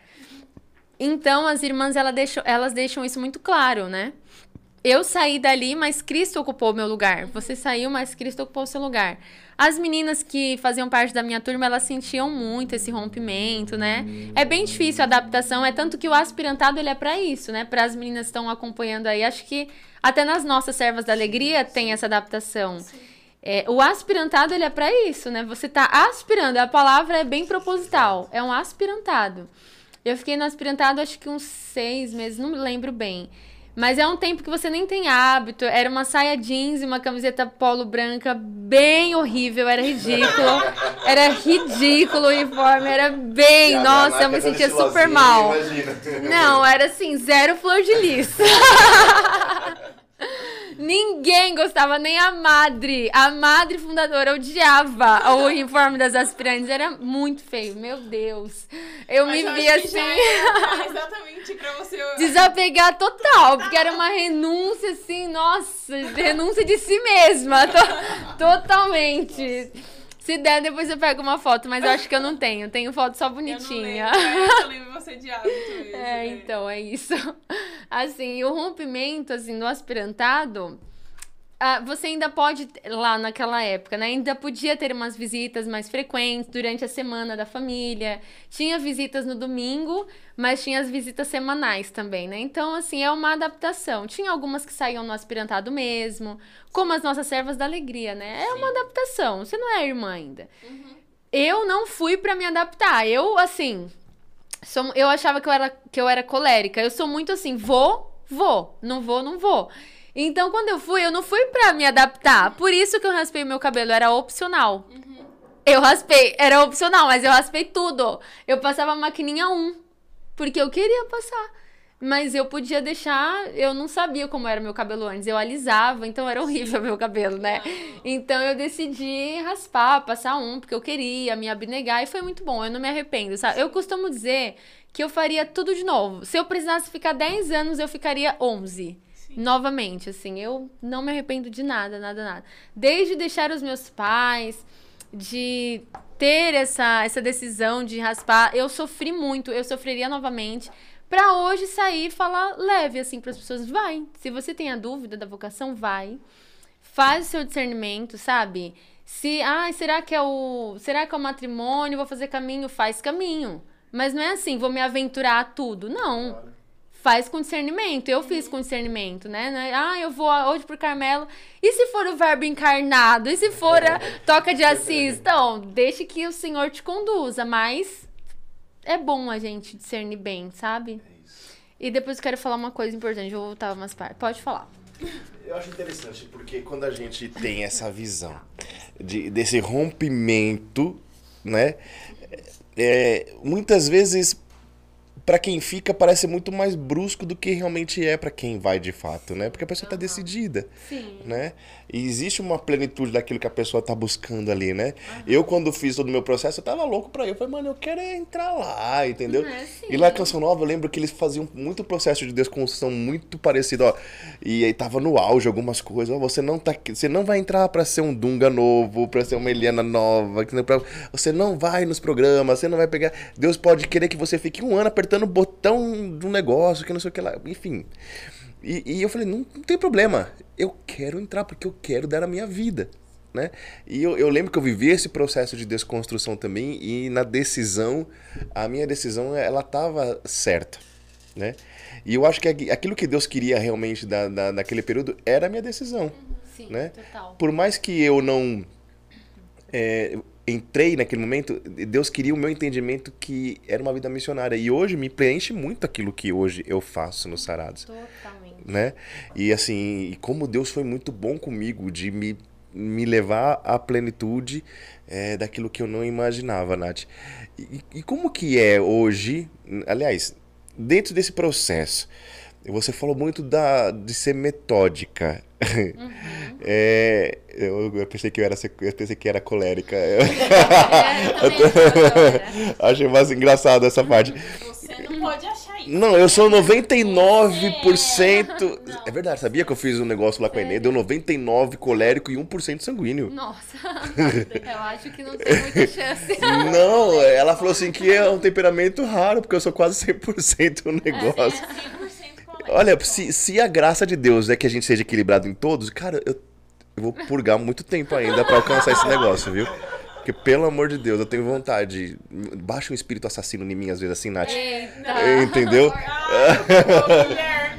Então, as irmãs, deixam, elas deixam isso muito claro, né? Eu saí dali, mas Cristo ocupou o meu lugar. Você saiu, mas Cristo ocupou o seu lugar. As meninas que faziam parte da minha turma, elas sentiam muito esse rompimento, né? É bem difícil a adaptação, é tanto que o aspirantado ele é para isso, né? Para as meninas que estão acompanhando aí, acho que até nas nossas servas da alegria tem essa adaptação. É, o aspirantado ele é para isso, né? Você tá aspirando, a palavra é bem proposital, é um aspirantado. Eu fiquei no aspirantado acho que uns seis meses, não me lembro bem. Mas é um tempo que você nem tem hábito. Era uma saia jeans e uma camiseta polo branca bem horrível, era ridículo. Era ridículo o uniforme, era bem. E Nossa, eu me dando sentia super mal. Imagina. Não, era assim, zero flor de lis. Ninguém gostava, nem a madre. A madre fundadora odiava o uniforme das aspirantes. Era muito feio, meu Deus. Eu Mas me vi assim. exatamente pra você. Desapegar total, porque era uma renúncia assim, nossa, renúncia de si mesma, to- totalmente. Se der, depois eu pego uma foto, mas eu acho que eu não tenho. Tenho foto só Eu não bonitinha. lembro, é, eu lembro você de hábito mesmo. É, né? então, é isso. Assim, o rompimento, assim, do aspirantado, ah, você ainda pode, lá naquela época, né? Ainda podia ter umas visitas mais frequentes durante a semana da família. Tinha visitas no domingo, mas tinha as visitas semanais também, né? Então, assim, é uma adaptação. Tinha algumas que saíam no aspirantado mesmo, como as nossas servas da alegria, né? É uma adaptação. Você não é irmã ainda. Eu não fui pra me adaptar. Eu, assim, Sou- eu achava que eu, era, que eu era colérica. Eu sou muito assim, vou, vou. Não vou, não vou. Então, quando eu fui, eu não fui pra me adaptar. Por isso que eu raspei o meu cabelo, era opcional. Eu raspei, era opcional, mas eu raspei tudo. Eu passava a maquininha 1, porque eu queria passar. Mas eu podia deixar, eu não sabia como era meu cabelo antes, eu alisava, então era horrível meu cabelo, né? Então eu decidi raspar, passar um, porque eu queria me abnegar e foi muito bom, eu não me arrependo, sabe? Eu costumo dizer que eu faria tudo de novo. Se eu precisasse ficar 10 anos, eu ficaria 11. Novamente, assim, eu não me arrependo de nada, nada, nada. Desde deixar os meus pais, de ter essa, essa decisão de raspar, eu sofri muito, eu sofreria novamente. Pra hoje sair e falar leve, assim, pras pessoas, vai. Se você tem a dúvida da vocação, vai. Faz o seu discernimento, sabe? Se, ai, será que é o, será que é o matrimônio, vou fazer caminho, faz caminho. Mas não é assim, vou me aventurar a tudo. Não. Faz com discernimento. Eu fiz com discernimento, né? É, Ah, eu vou hoje pro Carmelo. E se for o verbo encarnado? E se for a toca de Assis? Então, deixe que o Senhor te conduza, mas é bom a gente discernir bem, sabe? E depois eu quero falar uma coisa importante, eu vou voltar umas partes. Pode falar. Eu acho interessante porque quando a gente tem essa visão de, desse rompimento, né? é, muitas vezes pra quem fica parece muito mais brusco do que realmente é pra quem vai de fato, né? Porque a pessoa tá decidida, Sim. né? E existe uma plenitude daquilo que a pessoa tá buscando ali, né? Eu, quando fiz todo o meu processo, eu tava louco pra ir. Eu falei, mano, eu quero é entrar lá, entendeu? É, sim. E lá na Canção Nova, eu lembro que eles faziam muito processo de desconstrução muito parecido, ó. E aí tava no auge algumas coisas. Ó, você não tá você não vai entrar pra ser um Dunga novo, pra ser uma Eliana nova, que não é pra- você não vai nos programas, você não vai pegar. Deus pode querer que você fique um ano apertando o botão de um negócio, que não sei o que lá. Enfim. E, e eu falei, não, não tem problema. Eu quero entrar porque eu quero dar a minha vida. Né? E eu, eu lembro que eu vivi esse processo de desconstrução também e na decisão, a minha decisão, ela estava certa, né? E eu acho que aqui- aquilo que Deus queria realmente da, da, naquele período era a minha decisão, Sim, né? total. Por mais que eu não é, entrei naquele momento, Deus queria o meu entendimento que era uma vida missionária. E hoje me preenche muito aquilo que hoje eu faço nos Sarados Totalmente. Né? E assim, e como Deus foi muito bom comigo de me, me levar à plenitude é, daquilo que eu não imaginava, Nath. E, e como que é hoje, aliás, dentro desse processo, você falou muito da, de ser metódica. É, eu, eu pensei que eu era, eu pensei que era colérica. É, eu agora. Achei mais engraçado essa parte. Você não pode. Não, eu sou 99%. Não. É verdade, sabia que eu fiz um negócio lá com a Enê? Deu 99 colérico e 1% sanguíneo. Nossa, eu acho que não tem muita chance. Não, ela falou assim que é um temperamento raro, porque eu sou quase 100% no negócio. 100% colérico. Olha, se, se a graça de Deus é que a gente seja equilibrado em todos, cara, eu, eu vou purgar muito tempo ainda pra alcançar esse negócio, viu? Porque, pelo amor de Deus, eu tenho vontade. Baixa um espírito assassino em mim, às vezes, assim, Nath. Eita. Entendeu? Ô, Guilherme.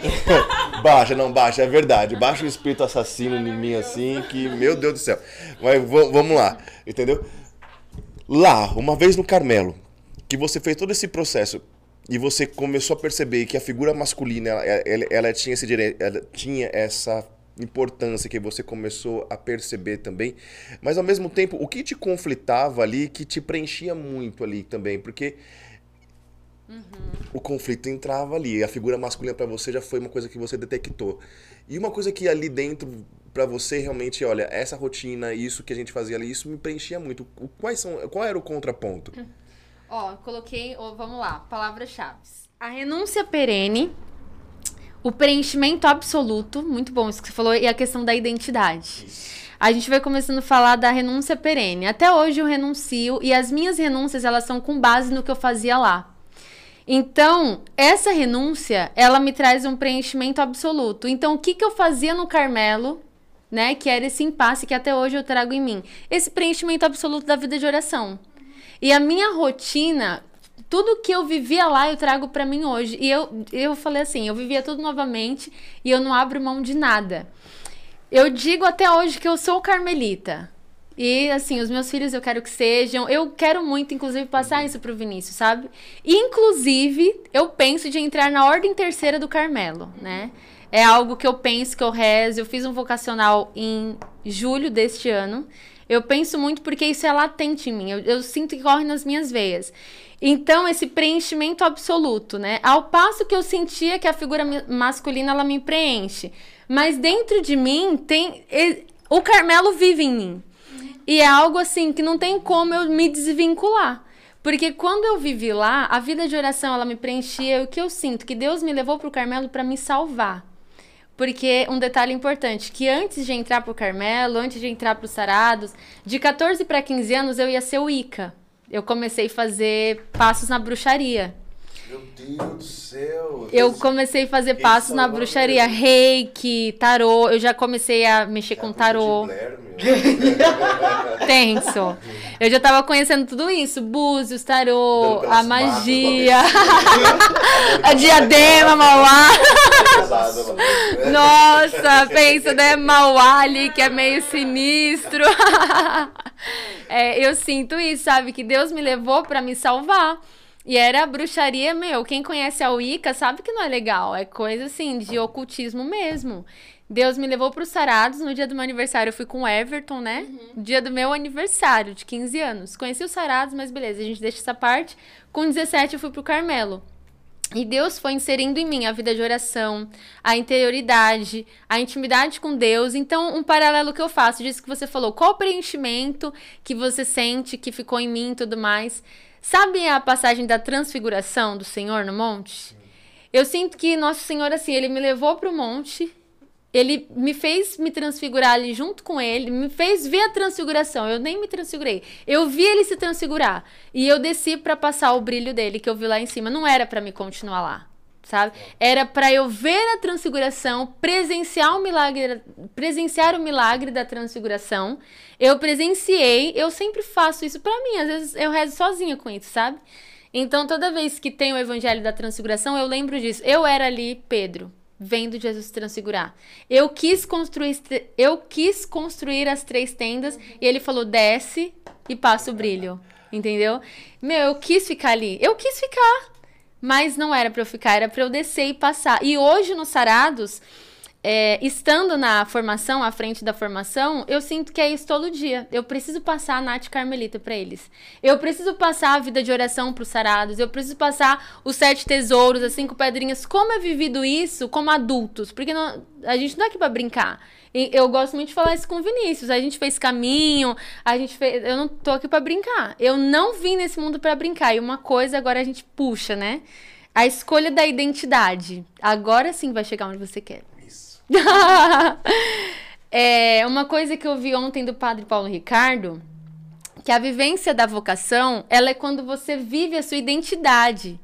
Baixa, não baixa, é verdade. Baixa o espírito assassino em mim assim, que, meu Deus do céu. Mas vamos lá, entendeu? Lá, uma vez no Carmelo, que você fez todo esse processo e você começou a perceber que a figura masculina, ela, ela, ela tinha, esse dire... ela tinha essa importância que você começou a perceber também, mas ao mesmo tempo, o que te conflitava ali, que te preenchia muito ali também, porque o conflito entrava ali. A figura masculina pra você já foi uma coisa que você detectou. E uma coisa que ali dentro pra você realmente, olha, essa rotina, isso que a gente fazia ali, isso me preenchia muito. Quais são, qual era o contraponto? Ó, coloquei, ó, vamos lá, palavras-chave. A renúncia perene, o preenchimento absoluto, muito bom isso que você falou, e a questão da identidade. A gente vai começando a falar da renúncia perene. Até hoje eu renuncio e as minhas renúncias, elas são com base no que eu fazia lá. Então, essa renúncia, ela me traz um preenchimento absoluto. Então, o que, que eu fazia no Carmelo, né? Que era esse impasse que até hoje eu trago em mim. Esse preenchimento absoluto da vida de oração. E a minha rotina, tudo que eu vivia lá, eu trago pra mim hoje. E eu, eu falei assim, eu vivia tudo novamente e eu não abro mão de nada. Eu digo até hoje que eu sou carmelita. E assim, os meus filhos eu quero que sejam. Eu quero muito, inclusive, passar isso pro Vinícius, sabe? Inclusive, eu penso de entrar na ordem terceira do Carmelo, né? É algo que eu penso, que eu rezo. Eu fiz um vocacional em julho deste ano. Eu penso muito porque isso é latente em mim. Eu, eu sinto que corre nas minhas veias. Então, esse preenchimento absoluto, né? Ao passo que eu sentia que a figura masculina ela me preenche. Mas dentro de mim tem. O Carmelo vive em mim. E é algo assim que não tem como eu me desvincular. Porque quando eu vivi lá, a vida de oração ela me preenchia. O que eu sinto? Que Deus me levou pro Carmelo para me salvar. Porque um detalhe importante, que antes de entrar pro Carmelo, antes de entrar pros Sarados, de 14 para 15 anos eu ia ser o Ica. Eu comecei a fazer passos na bruxaria. Meu Deus do céu. Eu comecei a fazer passos na bruxaria, mesmo? reiki, tarô. Eu já comecei a mexer com tarô. Tenso. Eu já tava conhecendo tudo isso. Búzios, tarô, a magia, a diadema, Mauá. Nossa, pensa, né? Mauá ali, que é meio sinistro. É, eu sinto isso, sabe? Que Deus me levou pra me salvar. E era a bruxaria, meu. Quem conhece a Wicca sabe que não é legal. É coisa assim, de ocultismo mesmo. Deus me levou pros Sarados. No dia do meu aniversário, eu fui com o Everton, né? Dia do meu aniversário, de 15 anos. Conheci os Sarados, mas beleza, a gente deixa essa parte. Com 17, eu fui pro Carmelo. E Deus foi inserindo em mim a vida de oração, a interioridade, a intimidade com Deus. Então, um paralelo que eu faço disso que você falou, qual o preenchimento que você sente que ficou em mim e tudo mais. Sabe a passagem da transfiguração do Senhor no monte? Eu sinto que Nosso Senhor, assim, ele me levou para o monte, ele me fez me transfigurar ali junto com ele, me fez ver a transfiguração. Eu nem me transfigurei. Eu vi ele se transfigurar. E eu desci para passar o brilho dele que eu vi lá em cima. Não era para me continuar lá, sabe? Era para eu ver a transfiguração, presenciar o milagre, presenciar o milagre da transfiguração. Eu presenciei, eu sempre faço isso para mim. Às vezes eu rezo sozinha com isso, sabe? Então toda vez que tem o evangelho da transfiguração, eu lembro disso. Eu era ali Pedro vendo Jesus transfigurar. Eu quis construir, eu quis construir as três tendas e ele falou: desce e passa o brilho. Entendeu? Meu, eu quis ficar ali. Eu quis ficar. Mas não era para eu ficar, era para eu descer e passar. E hoje nos Sarados, é, estando na formação, à frente da formação, eu sinto que é isso todo dia. Eu preciso passar a Nath Carmelita para eles. Eu preciso passar a vida de oração para os sarados. Eu preciso passar os sete tesouros, as cinco pedrinhas. Como é vivido isso como adultos? Porque não, a gente não é aqui para brincar. E eu gosto muito de falar isso com o Vinícius. A gente fez caminho, a gente fez. Eu não tô aqui para brincar. Eu não vim nesse mundo para brincar. E uma coisa agora a gente puxa, né? A escolha da identidade. Agora sim vai chegar onde você quer. é, uma coisa que eu vi ontem do padre Paulo Ricardo, que a vivência da vocação, ela é quando você vive a sua identidade.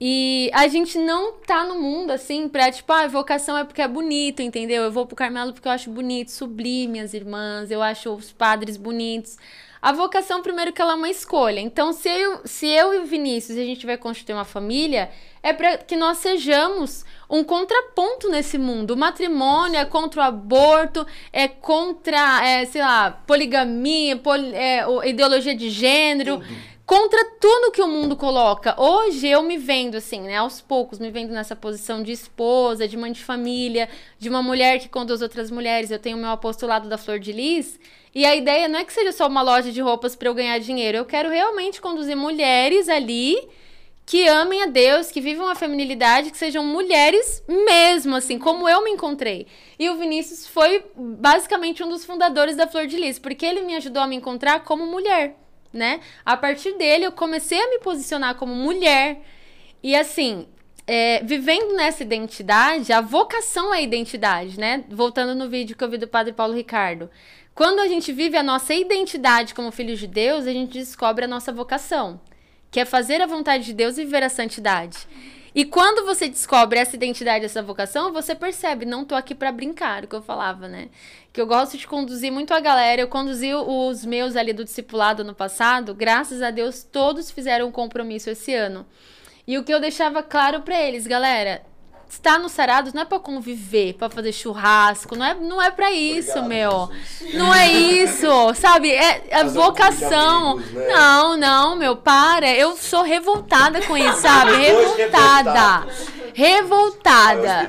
E a gente não tá no mundo assim pra, tipo, ah, vocação é porque é bonito, entendeu? Eu vou pro Carmelo porque eu acho bonito, sublime as irmãs, eu acho os padres bonitos. A vocação, primeiro, que ela é uma escolha. Então, se eu, se eu e o Vinícius a gente vai constituir uma família, é para que nós sejamos um contraponto nesse mundo. O matrimônio é contra o aborto, é contra, é, sei lá, poligamia, poli, é, ideologia de gênero. Contra tudo que o mundo coloca. Hoje eu me vendo assim, né? Aos poucos, me vendo nessa posição de esposa, de mãe de família, de uma mulher que conduz outras mulheres. Eu tenho o meu apostolado da Flor de Lis. E a ideia não é que seja só uma loja de roupas para eu ganhar dinheiro. Eu quero realmente conduzir mulheres ali que amem a Deus, que vivam a feminilidade, que sejam mulheres mesmo, assim, como eu me encontrei. E o Vinícius foi basicamente um dos fundadores da Flor de Lis, porque ele me ajudou a me encontrar como mulher, né? A partir dele, eu comecei a me posicionar como mulher. E assim, é, vivendo nessa identidade, a vocação é a identidade, né? Voltando no vídeo que eu vi do Padre Paulo Ricardo. Quando a gente vive a nossa identidade como filhos de Deus, a gente descobre a nossa vocação que é fazer a vontade de Deus e viver a santidade. E quando você descobre essa identidade, essa vocação, você percebe, não tô aqui para brincar, o que eu falava, né? Que eu gosto de conduzir muito a galera. Eu conduzi os meus ali do discipulado no passado, graças a Deus, todos fizeram um compromisso esse ano. E o que eu deixava claro para eles, galera, estar no Sarados não é para conviver, para fazer churrasco, não é, não é para isso, Obrigado, meu. Jesus. Não é isso, sabe? É a vocação. Amigos, né? Não, não, meu, para. Eu sou revoltada com isso, sabe? Revoltada. Revoltada.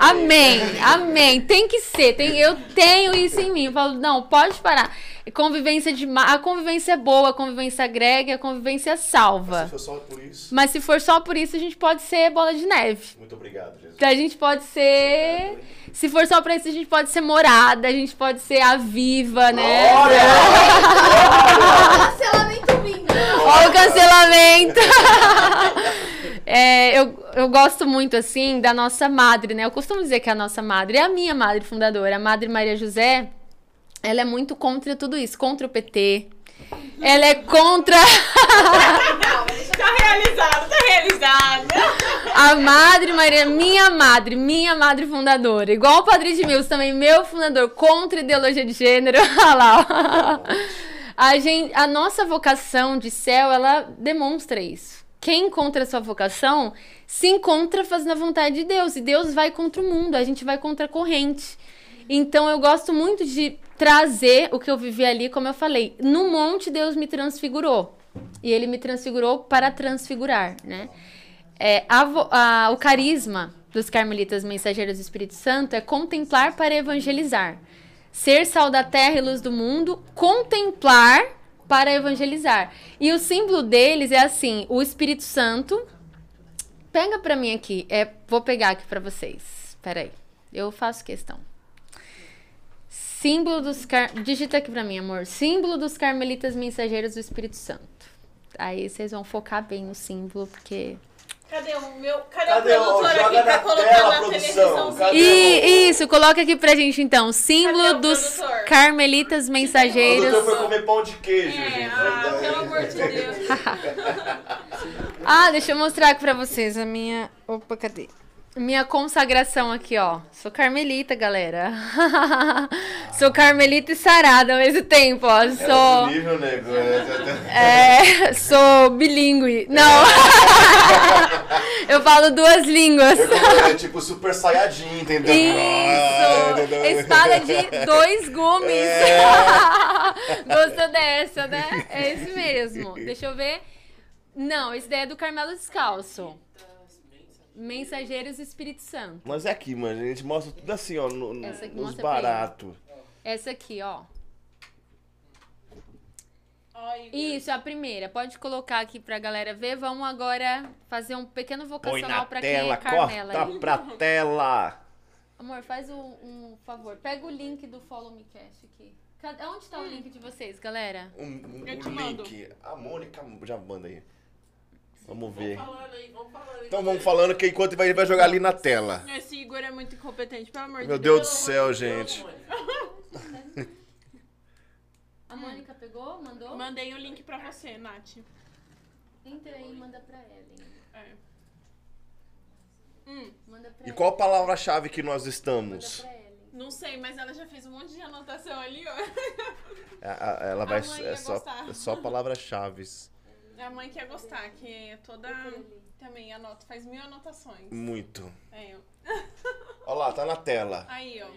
Amém. Amém. Tem que ser. Tem, eu tenho isso em mim. Eu falo, não, pode parar. Convivência de a convivência é boa, a convivência agrega, a convivência salva. Mas se for só por isso. Mas se for só por isso, a gente pode ser bola de neve. Muito obrigado, Jesus. A gente pode ser. Se for só pra isso, a gente pode ser morada, a gente pode ser a viva, né? Olha! cancelamento vindo! Olha o cancelamento! É, eu, eu gosto muito, assim, da nossa madre, né? Eu costumo dizer que a nossa madre é a minha madre fundadora, a Madre Maria José ela é muito contra tudo isso, contra o PT. Ela é contra. tá realizado, tá realizado. A Madre Maria, minha madre, minha madre fundadora. Igual o Padre de Mills também, meu fundador, contra ideologia de gênero. Olha lá. A, gente, a nossa vocação de céu, ela demonstra isso. Quem encontra a sua vocação se encontra fazendo a vontade de Deus. E Deus vai contra o mundo, a gente vai contra a corrente. Então eu gosto muito de trazer o que eu vivi ali, como eu falei. No monte, Deus me transfigurou. E ele me transfigurou para transfigurar, né? É, a, a, o carisma dos carmelitas mensageiros do Espírito Santo é contemplar para evangelizar. Ser sal da terra e luz do mundo, contemplar para evangelizar. E o símbolo deles é assim: o Espírito Santo Pega pra mim aqui. É, vou pegar aqui pra vocês. Pera aí. Eu faço questão. Símbolo dos car... Digita aqui pra mim, amor. Símbolo dos carmelitas mensageiros do Espírito Santo. Aí vocês vão focar bem no símbolo, porque. Cadê o meu. Cadê, Cadê o o- produtor aqui pra na colocar tela, na cadê? E isso, coloca aqui pra gente então. Símbolo Cadê o dos produtor? carmelitas O mensageiros. doutor foi comer pão de queijo, É, gente. ah, pelo amor de Deus. Ah, deixa eu mostrar aqui pra vocês a minha. Opa, cadê? Minha consagração aqui, ó. Sou carmelita, galera. Sou carmelita e sarada ao mesmo tempo, ó. É Sou. nível, nego. É, É, sou bilíngue. Não. eu falo duas línguas. é, é tipo super saiyajin, entendeu? Ah, Isso! entendeu? Espada de dois gumes. É. Gostou dessa, né? É esse mesmo. Deixa eu ver. Não, esse daí é do Carmelo Descalço. Mensageiros do Espírito Santo. Mas é aqui, mano. A gente mostra tudo assim, ó. No, no- Essa aqui nos baratos. Essa aqui, ó. Isso, a primeira. Pode colocar aqui pra galera ver. Vamos agora fazer um pequeno vocacional na pra quem tela, é Carmela. corta aí. pra tela. Amor, faz um, um favor. Pega o link do Follow Me Cash aqui. Cadê, onde tá o link de vocês, galera? Um, um- Eu te um mando. link. A Mônica já manda aí. Vamos ver. Falando aí, vamos falando aí. Então vamos falando que enquanto vai, vai jogar ali na tela. Esse Igor é muito incompetente, pelo amor Meu de Deus Deus. do céu, gente. A Mônica pegou? Mandou? Mandei o link pra você, Nath. Entra aí e manda pra Ellen. É. Hum, Manda pra E qual a palavra-chave que nós Manda estamos? pra Ellen. não sei, mas ela já fez um monte de anotação ali, ó. A- a- Ela vai. mãe É ia só, gostar. é só palavras-chaves. A mãe quer gostar, que é toda. Também anota, faz mil anotações. Muito. É, ó. Olha lá, tá na tela. Aí, ó.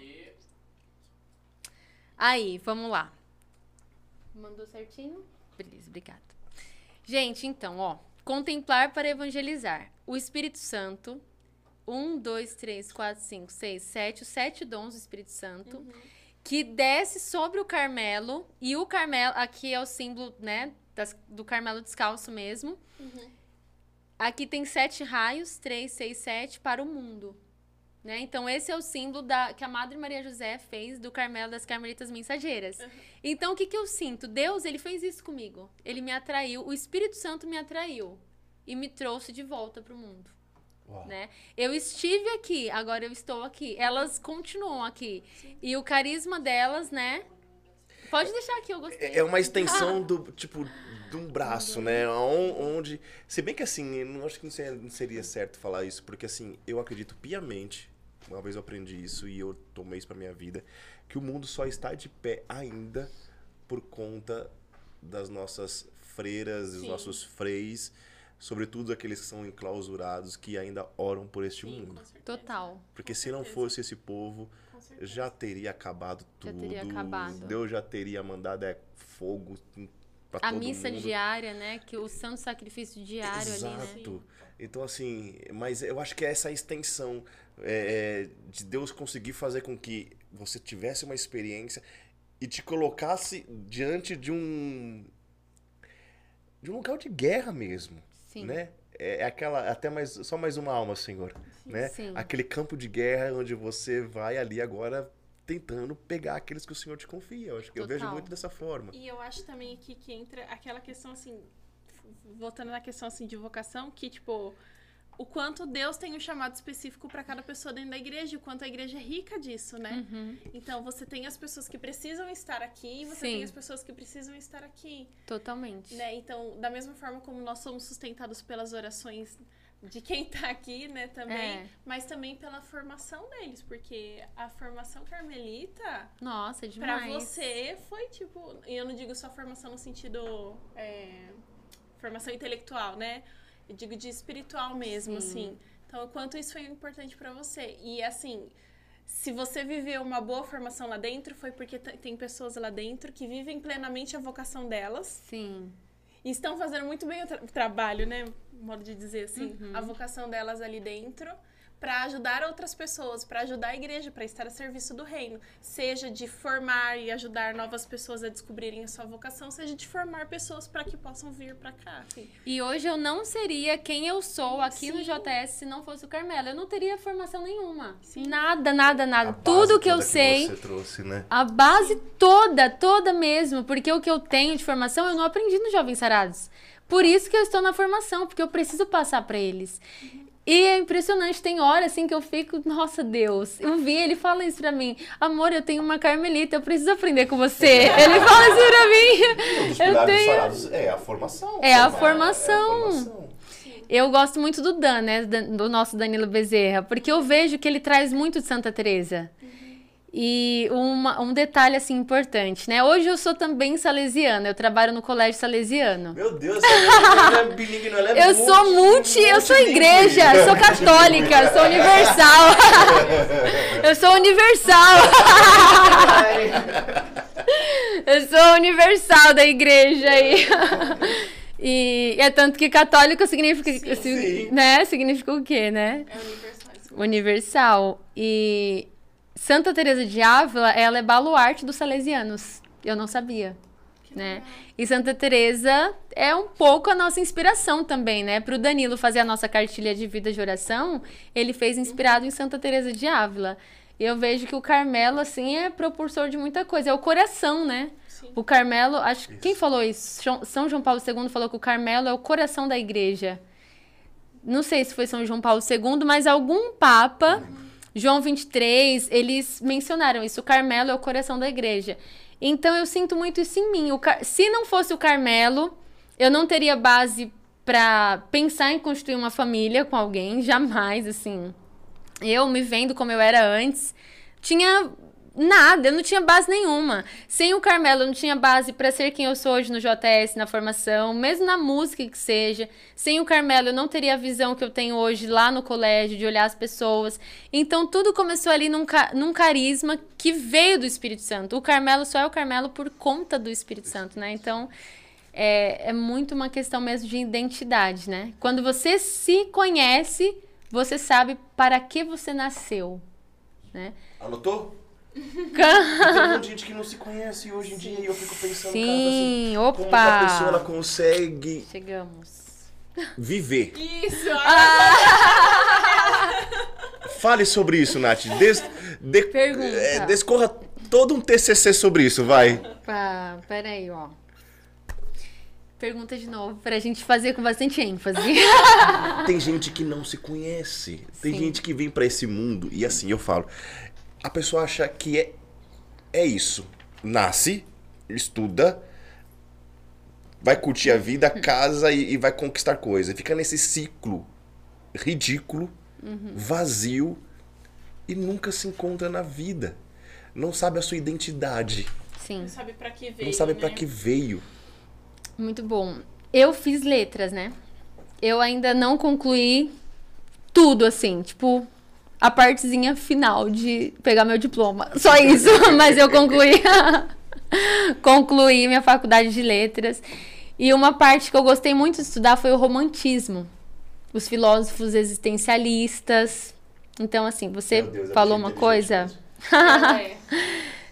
Aí, vamos lá. Mandou certinho? Beleza, obrigada. Gente, então, ó. Contemplar para evangelizar. O Espírito Santo. Um, dois, três, quatro, cinco, seis, sete. Os sete dons do Espírito Santo. Que desce sobre o Carmelo. E o Carmelo, aqui é o símbolo, né? Das- do Carmelo descalço mesmo. Aqui tem sete raios, três, seis, sete, para o mundo. Né? Então, esse é o símbolo da, que a Madre Maria José fez do Carmelo das Carmelitas Mensageiras. Então, o que, que eu sinto? Deus, ele fez isso comigo. Ele me atraiu, o Espírito Santo me atraiu e me trouxe de volta para o mundo. Uau. Né? Eu estive aqui, agora eu estou aqui. Elas continuam aqui. E o carisma delas, né? Pode deixar aqui, eu gostei. É é uma extensão do, tipo, de um braço, né? On- Onde. Se bem que assim, eu não acho que não seria, certo falar isso, porque assim, eu acredito piamente, uma vez eu aprendi isso e eu tomei isso pra minha vida, que o mundo só está de pé ainda por conta das nossas freiras, dos Sim. nossos freis, sobretudo aqueles que são enclausurados, que ainda oram por este Sim, mundo. com. Total. Porque se não fosse esse povo, Com já teria acabado Já tudo. teria acabado. Deus já teria mandado é, fogo pra A missa mundo. diária, né? Que o santo sacrifício diário ali, né? Exato. Então, assim, mas eu acho que é essa extensão é, é, de Deus conseguir fazer com que você tivesse uma experiência e te colocasse diante de um de um local de guerra mesmo, Sim. né? É é aquela até mais só mais uma alma, Senhor, né? Sim. Aquele campo de guerra onde você vai ali agora tentando pegar aqueles que o Senhor te confia. Eu acho que eu vejo Total. muito dessa forma. E eu acho também aqui que entra aquela questão assim, voltando na questão assim de vocação, que tipo, o quanto Deus tem um chamado específico para cada pessoa dentro da igreja, o quanto a igreja é rica disso, né? Uhum. Então você tem as pessoas que precisam estar aqui e você Sim. tem as pessoas que precisam estar aqui, Totalmente. né? Então, da mesma forma como nós somos sustentados pelas orações de quem tá aqui, né, também, É. mas também pela formação deles, porque a formação carmelita Nossa, é demais. você foi tipo. E eu não digo só formação no sentido. é, formação intelectual, né? Eu digo de espiritual mesmo, Sim. assim. Então, o quanto isso foi importante pra você. E assim. Se você viveu uma boa formação lá dentro, foi porque tem pessoas lá dentro que vivem plenamente a vocação delas Sim. e estão fazendo muito bem o tra- trabalho, né? Modo de dizer assim. Uhum. A vocação delas ali dentro. Para ajudar outras pessoas, para ajudar a igreja, para estar a serviço do reino, seja de formar e ajudar novas pessoas a descobrirem a sua vocação, seja de formar pessoas para que possam vir para cá. E hoje eu não seria quem eu sou aqui no Sim. JS se não fosse o Carmelo. Eu não teria formação nenhuma. Sim. Nada, nada, nada. Tudo que eu toda sei. você trouxe, né? A base toda, toda mesmo, porque o que eu tenho de formação eu não aprendi nos Jovens Sarados. Por isso que eu estou na formação, porque eu preciso passar para eles. E é impressionante, tem hora assim que eu fico, nossa Deus, eu vi, ele fala isso pra mim, amor, eu tenho uma carmelita, eu preciso aprender com você. ele fala isso pra mim. dos Eu tenho. sarados é a formação. É a formação. É a formação. Eu gosto muito do Dan, né? Do nosso Danilo Bezerra, porque eu vejo que ele traz muito de Santa Teresa. E uma- um detalhe assim importante, né? Hoje eu sou também salesiana, eu trabalho no colégio salesiano. Meu Deus, ela é bilingue, não, ela é Eu sou multi, eu sou igreja, eu sou católica, eu sou universal. eu sou universal. eu sou universal da igreja aí. E é tanto que católico significa, sim. né? Significa o quê, né? É universal. isso. Universal. E Santa Teresa de Ávila, ela é baluarte dos salesianos. Eu não sabia, né? E Santa Teresa é um pouco a nossa inspiração também, né? Para o Danilo fazer a nossa cartilha de vida de oração, ele fez inspirado em Santa Teresa de Ávila. E eu vejo que o Carmelo assim é propulsor de muita coisa, é o coração, né? Sim. O Carmelo, acho que quem falou isso? São João Paulo II falou que o Carmelo é o coração da igreja. Não sei se foi São João Paulo II, mas algum papa, João 23, eles mencionaram isso. O Carmelo é o coração da igreja. Então eu sinto muito isso em mim. Car- Se não fosse o Carmelo, eu não teria base para pensar em construir uma família com alguém, jamais, assim. Eu me vendo como eu era antes, tinha nada, eu não tinha base nenhuma. Sem o Carmelo, eu não tinha base para ser quem eu sou hoje no JS, na formação, mesmo na música que seja. Sem o Carmelo, eu não teria a visão que eu tenho hoje lá no colégio, de olhar as pessoas. Então, tudo começou ali num, num carisma que veio do Espírito Santo. O Carmelo só é o Carmelo por conta do Espírito Santo, né? Então, é, é muito uma questão mesmo de identidade, né? Quando você se conhece, você sabe para que você nasceu, né? Anotou? Tem um monte de gente que não se conhece hoje em dia e eu fico pensando, cara, assim, Sim, como a pessoa ela opa! consegue Chegamos. viver. Isso! Fale sobre isso, Nath. Des, de- Pergunta. é, descorra todo um TCC sobre isso, vai. Opa, peraí, ó. Pergunta de novo, pra gente fazer com bastante ênfase. Tem gente que não se conhece. Tem Sim. gente que vem pra esse mundo e assim eu falo. A pessoa acha que é é isso. Nasce, estuda, vai curtir a vida, casa e, e vai conquistar coisas. Fica nesse ciclo ridículo, vazio e nunca se encontra na vida. Não sabe a sua identidade, Sim. Não sabe pra que veio, não sabe pra né? que veio. Muito bom. Eu fiz letras, né? Eu ainda não concluí tudo, assim, tipo, a partezinha final de pegar meu diploma. Só isso, mas eu concluí. concluí minha faculdade de letras. E uma parte que eu gostei muito de estudar foi o romantismo. Os filósofos existencialistas. Então, assim, você Deus, falou uma coisa. é.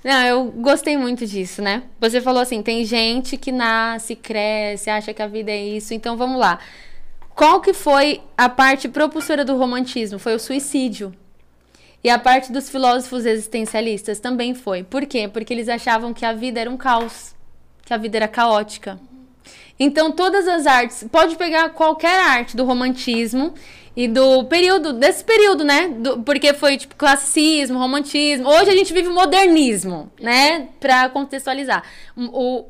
Não, eu gostei muito disso, né? Você falou assim, tem gente que nasce, cresce, acha que a vida é isso. Então vamos lá. Qual que foi a parte propulsora do romantismo? Foi o suicídio. E a parte dos filósofos existencialistas também foi. Por quê? Porque eles achavam que a vida era um caos, que a vida era caótica. Então, todas as artes, pode pegar qualquer arte do romantismo e do período, desse período, né? Do- porque foi tipo classicismo, romantismo. Hoje a gente vive o modernismo, né? Pra contextualizar. O,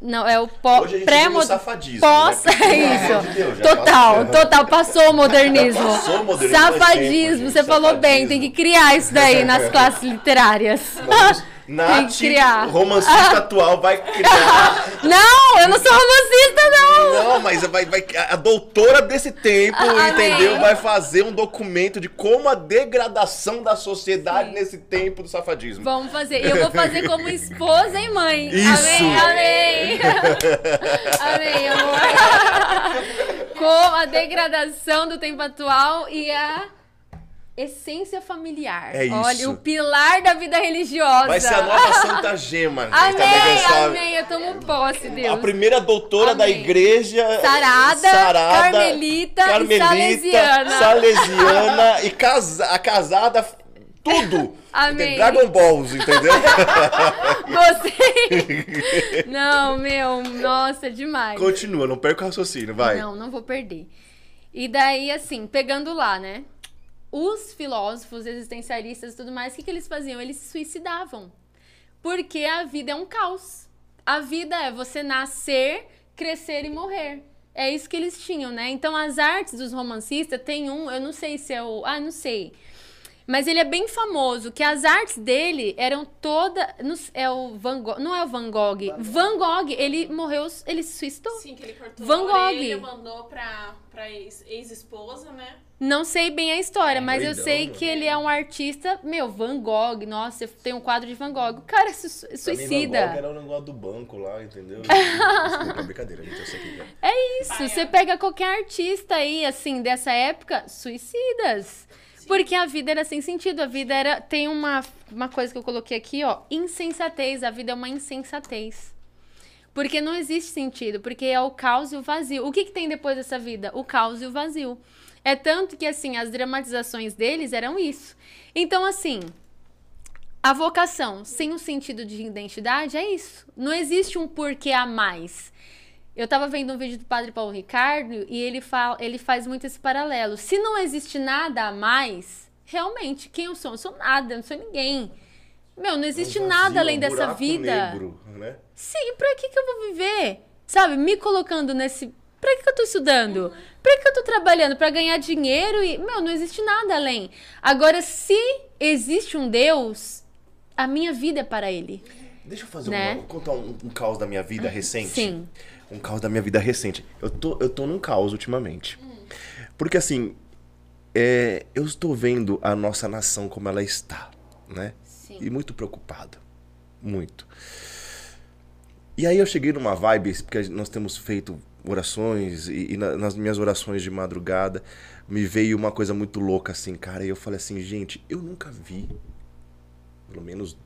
não, é o pó, Hoje a gente pré vive o safadismo, Pós, né? É isso. Deus, total, passou. total. Passou o modernismo. Passou o modernismo Safadismo, tempo, você falou bem, safadismo. tem que criar isso daí nas classes literárias. Vamos- Nath, romancista atual, vai criar. Não, eu não sou romancista, não! Não, mas vai, vai, a doutora desse tempo, Amém. entendeu? Vai fazer um documento de como a degradação da sociedade nesse tempo do safadismo. Vamos fazer. E eu vou fazer como esposa e mãe. Isso. Amém, amém. amém, amor. Com a degradação do tempo atual e a essência familiar. É isso. Olha, o pilar da vida religiosa. Vai ser a nova Santa Gema. gente, Amém, amém. Eu tomo posse, Deus. A primeira doutora da Amém. igreja. Sarada, Carmelita e Salesiana. Salesiana e casa, a casada, tudo. Amém. Dragon Balls, entendeu? Você. não, meu, nossa, demais. Continua, não perca o raciocínio, vai. Não, não vou perder. E daí, assim, pegando lá, né? Os filósofos existencialistas e tudo mais, o que, que eles faziam? Eles se suicidavam. Porque a vida é um caos. A vida é você nascer, crescer e morrer. É isso que eles tinham, né? Então, as artes dos romancistas tem um, eu não sei se é o. Ah, não sei. Mas ele é bem famoso, que as artes dele eram toda. É o Van Gogh. Não é o Van Gogh. Van Gogh, ele morreu, ele se suicidou. Sim, que ele cortou Van Gogh. orelha, mandou pra, pra ex- ex-esposa, né? Não sei bem a história, mas eu doidão, sei mano. que ele é um artista, meu, Van Gogh. Nossa, eu tenho um quadro de Van Gogh. O cara se su- Pra mim, Van Gogh suicida. Era o negócio do banco lá, entendeu? Desculpa, brincadeira, gente. Eu sei que é. É isso. Pai, Você é. pega qualquer artista aí, assim, dessa época, suicidas. Porque a vida era sem sentido. A vida era. Tem uma, uma coisa que eu coloquei aqui, ó. Insensatez. A vida é uma insensatez. Porque não existe sentido. Porque é o caos e o vazio. O que, que tem depois dessa vida? O caos e o vazio. É tanto que, assim, as dramatizações deles eram isso. Então, assim. A vocação sem o sentido de identidade é isso. Não existe um porquê a mais. Eu tava vendo um vídeo do Padre Paulo Ricardo e ele, fala, ele faz muito esse paralelo. Se não existe nada a mais, realmente, quem eu sou? Eu sou nada, eu não sou ninguém. Meu, não existe Um nada vazio, além um dessa vida. Negro, né? Sim, pra que, que eu vou viver? Sabe, me colocando nesse. Pra que, que eu tô estudando? Pra que eu tô trabalhando? Pra ganhar dinheiro e. Meu, não existe nada além. Agora, se existe um Deus, a minha vida é para ele. Deixa eu fazer Né? uma, contar um, um caos da minha vida recente. Sim. Um caos da minha vida recente. Eu tô, eu tô num caos ultimamente. Porque assim, é, eu estou vendo a nossa nação como ela está, né? Sim. E muito preocupado. Muito. E aí eu cheguei numa vibe, porque nós temos feito orações, e, e na- nas minhas orações de madrugada, me veio uma coisa muito louca assim, cara. E eu falei assim, gente, eu nunca vi, pelo menos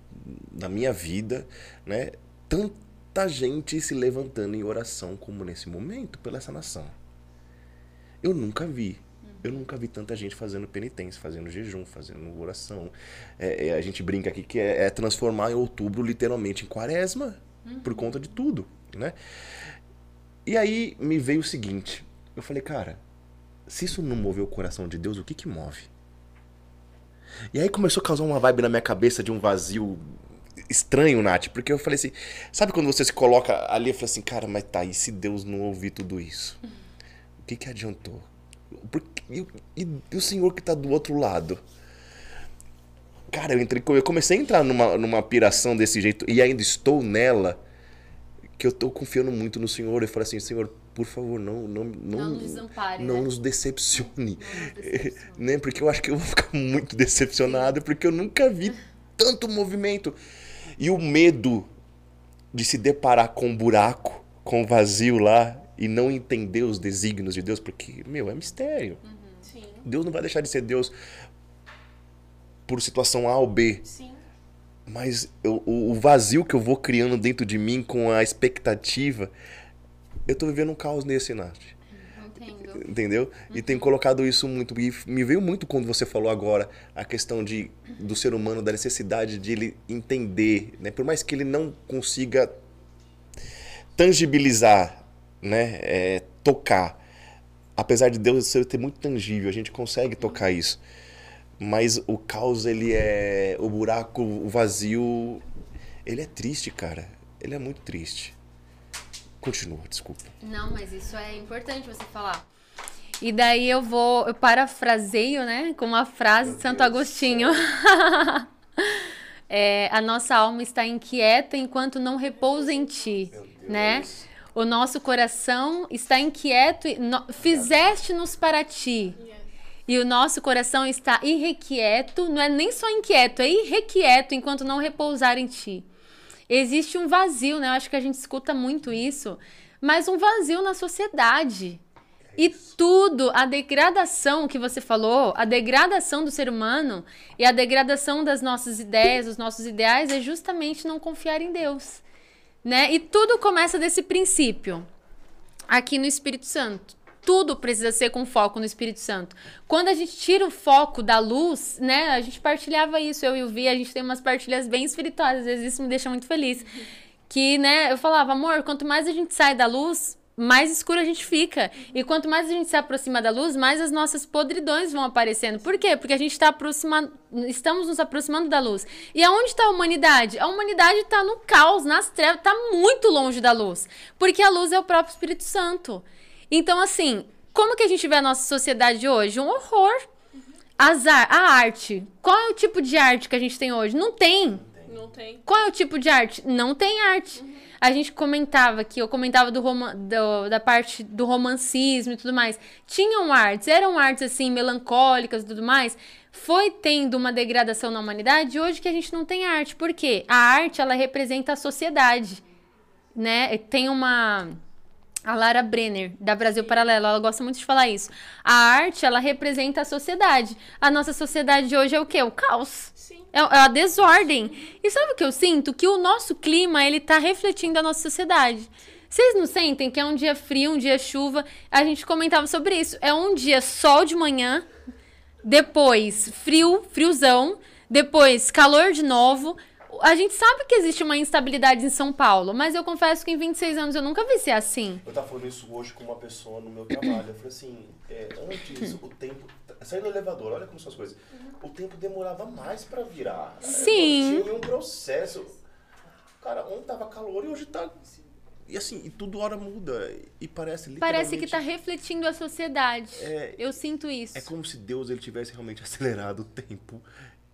na minha vida, né, tanta gente se levantando em oração como nesse momento pela essa nação. Eu nunca vi. Eu nunca vi tanta gente fazendo penitência, fazendo jejum, fazendo oração. É, é, a gente brinca aqui que é, é transformar em outubro literalmente em quaresma, por conta de tudo, né? E aí me veio o seguinte, eu falei, cara, se isso não moveu o coração de Deus, o que que move? E aí começou a causar uma vibe na minha cabeça de um vazio estranho, Nath, porque eu falei assim, sabe quando você se coloca ali e fala assim, cara, mas tá, e se Deus não ouvir tudo isso? O que que adiantou? Por que- e, e- e o senhor que tá do outro lado? Cara, eu, entrei, eu comecei a entrar numa, numa piração desse jeito e ainda estou nela, que eu tô confiando muito no senhor. Eu falei assim, senhor, por favor, não, não, não, Não nos desampare, não né? nos decepcione. né? Porque eu acho que eu vou ficar muito decepcionado, porque eu nunca vi tanto movimento. E o medo de se deparar com um buraco, com um vazio lá e não entender os desígnios de Deus, porque, meu, é mistério. Sim, Deus não vai deixar de ser Deus por situação A ou B, sim. mas eu- o, o vazio que eu vou criando dentro de mim com a expectativa, eu tô vivendo um caos nesse, Nath. Entendeu? E tem colocado isso muito. E me veio muito quando você falou agora a questão de, do ser humano, da necessidade de ele entender, né? Por mais que ele não consiga tangibilizar, né? É, tocar. Apesar de Deus ser muito tangível, a gente consegue tocar isso. Mas o caos, ele é. O buraco, o vazio. Ele é triste, cara. Ele é muito triste. Continua, desculpa. Não, mas isso é importante você falar. E daí eu vou, eu parafraseio, né, com uma frase de Santo Agostinho. É, a nossa alma está inquieta enquanto não repousa em ti, né? O nosso coração está inquieto, e no- fizeste-nos para ti. E o nosso coração está irrequieto, não é nem só inquieto, é irrequieto enquanto não repousar em ti. Existe um vazio, né? Eu acho que a gente escuta muito isso, mas um vazio na sociedade. E tudo, a degradação que você falou, a degradação do ser humano e a degradação das nossas ideias, dos nossos ideais é justamente não confiar em Deus, né? E tudo começa desse princípio aqui no Espírito Santo. Tudo precisa ser com foco no Espírito Santo. Quando a gente tira o foco da luz, né? A gente partilhava isso, eu e o Vi, a gente tem umas partilhas bem espirituais, às vezes isso me deixa muito feliz. Que, né, eu falava, amor, quanto mais a gente sai da luz, mais escuro a gente fica. E quanto mais a gente se aproxima da luz, mais as nossas podridões vão aparecendo. Por quê? Porque a gente está aproximando, estamos nos aproximando da luz. E aonde está a humanidade? A humanidade está no caos, nas trevas, está muito longe da luz. Porque a luz é o próprio Espírito Santo. Então, assim, como que a gente vê a nossa sociedade hoje? Um horror. Azar, a arte. Qual é o tipo de arte que a gente tem hoje? Não tem. Não tem. Qual é o tipo de arte? Não tem arte. A gente comentava que eu comentava do, roman do- da parte do romancismo e tudo mais. Tinham artes, eram artes assim melancólicas e tudo mais. Foi tendo uma degradação na humanidade hoje que a gente não tem arte. Por quê? A arte ela representa a sociedade, né? Tem uma a Lara Brenner, da Brasil Paralelo, ela gosta muito de falar isso. A arte, ela representa a sociedade. A nossa sociedade de hoje é o quê? O caos. Sim. É, é a desordem. E sabe o que eu sinto? Que o nosso clima, ele tá refletindo a nossa sociedade. Vocês não sentem que é um dia frio, um dia chuva? A gente comentava sobre isso. É um dia sol de manhã, depois frio, friozão, depois calor de novo. A gente sabe que existe uma instabilidade em São Paulo, mas eu confesso que em 26 anos eu nunca vi ser assim. Eu tava falando isso hoje com uma pessoa no meu trabalho. Eu falei assim, é, antes o tempo. Saindo do elevador, olha como são as coisas. O tempo demorava mais pra virar. Sim. Tinha um processo. Cara, ontem tava calor e hoje tá. E assim, e tudo hora muda. E parece literalmente. Parece que tá refletindo a sociedade. É, Eu sinto isso. é como se Deus ele tivesse realmente acelerado o tempo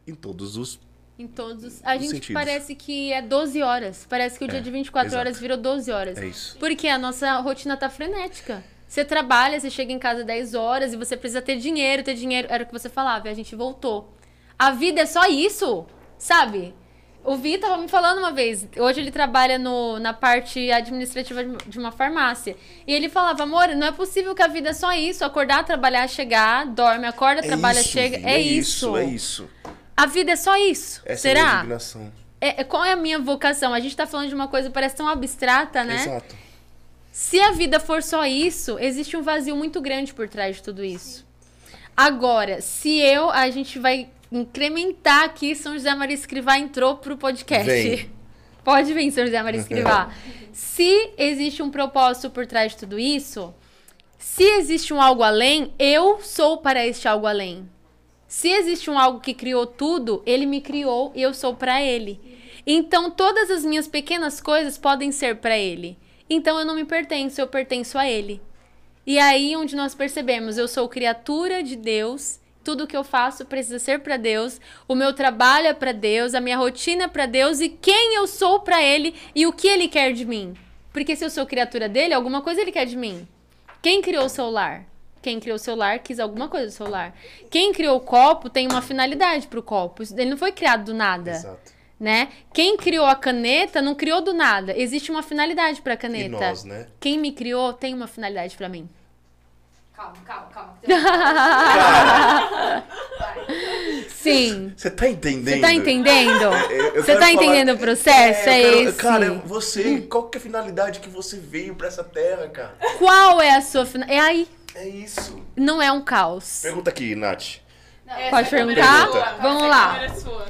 em todos os. Em todos os... A gente sentidos. parece que é 12 horas. Parece que o dia É, de 24 exato. horas virou 12 horas. É isso. Porque a nossa rotina tá frenética. Você trabalha, você chega em casa 10 horas e você precisa ter dinheiro, ter dinheiro. Era o que você falava, e a gente voltou. A vida é só isso, sabe? O Vi tava me falando uma vez, hoje ele trabalha no, na parte administrativa de- uma farmácia. E ele falava, amor, não é possível que a vida é só isso. Acordar, trabalhar, chegar, dorme, acorda, trabalha, isso, chega. Vi, É, isso. É isso. A vida é só isso. Essa é Será? É, é- qual é a minha vocação? A gente tá falando de uma coisa que parece tão abstrata, né? Exato. Se a vida for só isso, existe um vazio muito grande por trás de tudo isso. Agora, se eu, a gente vai incrementar aqui, São José Maria Escrivá entrou pro podcast. Vem. Pode vir, São José Maria Escrivá. se existe um propósito por trás de tudo isso, se existe um algo além, eu sou para este algo além. Se existe um algo que criou tudo, ele me criou e eu sou para ele. Então todas as minhas pequenas coisas podem ser para ele. Então eu não me pertenço, eu pertenço a ele. E aí onde nós percebemos, eu sou criatura de Deus, tudo que eu faço precisa ser para Deus, o meu trabalho é para Deus, a minha rotina é para Deus e quem eu sou para ele e o que ele quer de mim. Porque se eu sou criatura dele, alguma coisa ele quer de mim. Quem criou o celular? Quem criou o celular quis alguma coisa do celular. Quem criou o copo tem uma finalidade pro copo. Ele não foi criado do nada, Exato. né? Quem criou a caneta não criou do nada. Existe uma finalidade pra E caneta. nós, né? Quem me criou tem uma finalidade pra mim. Calma, calma, calma. Sim. Você tá entendendo? Você tá entendendo? Eu- eu Você tá falar- entendendo o processo? É, quero- esse. Cara, você, qual que é a finalidade que você veio pra essa terra, cara? Qual é a sua finalidade? É aí. É isso. Não é um caos. Pergunta aqui, Nath. Pode câmera perguntar? é sua. Vamos lá. é sua.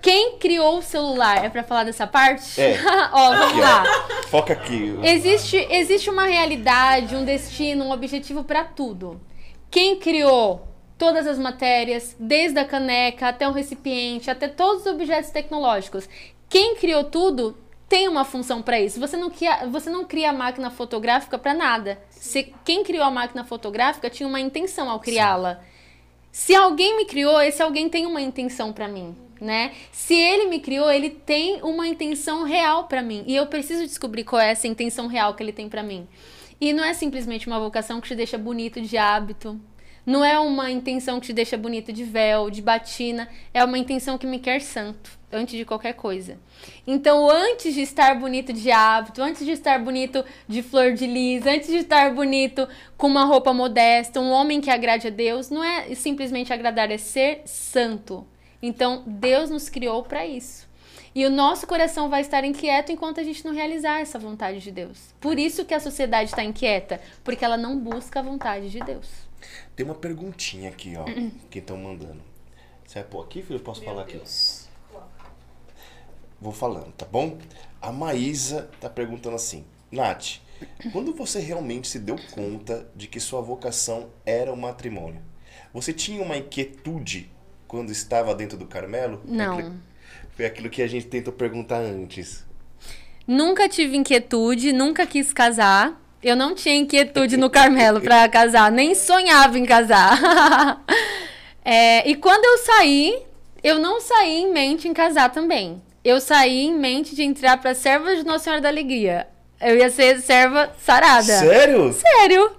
Quem criou o celular? É pra falar dessa parte? É. Ó, vamos Aqui, ó. lá. Foca aqui. Existe, existe uma realidade, um destino, um objetivo pra tudo. Quem criou todas as matérias, desde a caneca até o recipiente, até todos os objetos tecnológicos, quem criou tudo tem uma função pra isso. Você não cria, você não cria a máquina fotográfica pra nada. Se, quem criou a máquina fotográfica tinha uma intenção ao criá-la. Se alguém me criou, esse alguém tem uma intenção pra mim, né? Se ele me criou, ele tem uma intenção real pra mim, e eu preciso descobrir qual é essa intenção real que ele tem pra mim. E não é simplesmente uma vocação que te deixa bonito de hábito. Não é uma intenção que te deixa bonito de véu, de batina. É uma intenção que me quer santo, antes de qualquer coisa. Então, antes de estar bonito de hábito, antes de estar bonito de flor de lis, antes de estar bonito com uma roupa modesta, um homem que agrade a Deus, não é simplesmente agradar, é ser santo. Então, Deus nos criou para isso. E o nosso coração vai estar inquieto enquanto a gente não realizar essa vontade de Deus. Por isso que a sociedade está inquieta, porque ela não busca a vontade de Deus. Tem uma perguntinha aqui, ó. que estão mandando. Você vai pôr aqui, filho? Eu posso falar aqui? Vou falando, tá bom? A Maísa tá perguntando assim: Nath, quando você realmente se deu conta de que sua vocação era o matrimônio? Você tinha uma inquietude quando estava dentro do Carmelo? Foi Não. aquilo- Foi aquilo que a gente tentou perguntar antes. Nunca tive inquietude, nunca quis casar. Eu não tinha inquietude no Carmelo pra casar, nem sonhava em casar. É, e quando eu saí, eu não saí em mente em casar também. Eu saí em mente de entrar pra serva de Nossa Senhora da Alegria. Eu ia ser serva sarada. Sério? Sério.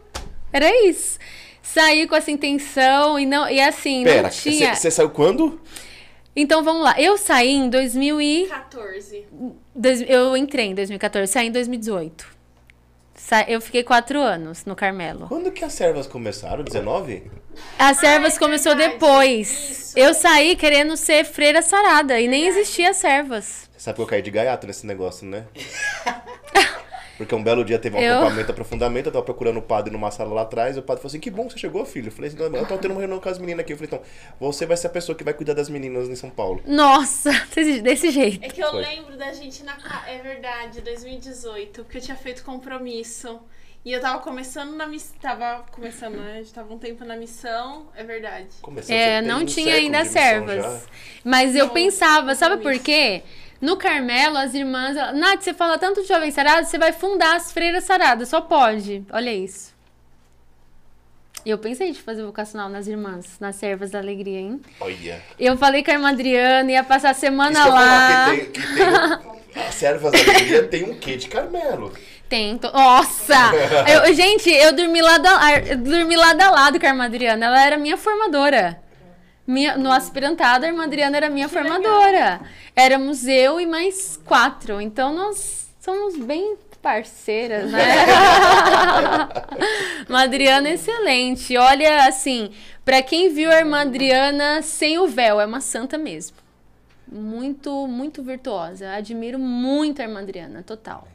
Era isso. Saí com essa intenção e não e assim, Pera, não tinha. você saiu quando? Então vamos lá. Eu saí em 2000 e 14. Dois- eu entrei em 2014, saí em 2018. Sa- eu fiquei quatro anos no Carmelo. Quando que as servas começaram? 19? As servas é começou verdade. depois. Isso. Eu saí querendo ser freira sarada e nem existia servas. Você sabe que eu caí de gaiato nesse negócio, né? Porque um belo dia teve um Eu- acampamento, aprofundamento, eu tava procurando o padre numa sala lá atrás, e o padre falou assim, que bom que você chegou, filho. Eu falei assim, não, eu tô tendo uma reunião com as meninas aqui. Eu falei, então, você vai ser a pessoa que vai cuidar das meninas em São Paulo. Nossa, desse desse jeito. É que eu Foi. lembro da gente na. É verdade, 2018, porque eu tinha feito compromisso. E eu tava começando na missão. Tava começando, né? A gente tava um tempo na missão, é verdade. Começou, É, não um tinha ainda servas. já. Mas eu Não, pensava, sabe por quê? No Carmelo, as irmãs. ela- Nath, você fala tanto de jovem sarado, você vai fundar as freiras saradas, só pode. Olha isso. Eu pensei de fazer vocacional nas irmãs, nas servas da alegria, hein? Olha. Eu falei com a irmã Adriana, ia passar a Isso semana ia lá. que tem, que tem, as servas da alegria tem um quê de Carmelo. Tem. Nossa! Eu- gente, eu dormi lado a, eu dormi lado a lado com a irmã Adriana. Ela era minha formadora. Minha, no aspirantado, a irmã Adriana era minha formadora. Éramos eu e mais quatro. Então, nós somos bem parceiras, né? Uma Adriana excelente. Olha, assim, pra quem viu a irmã Adriana sem o véu, é uma santa mesmo. Muito, muito virtuosa. Admiro muito a irmã Adriana, total.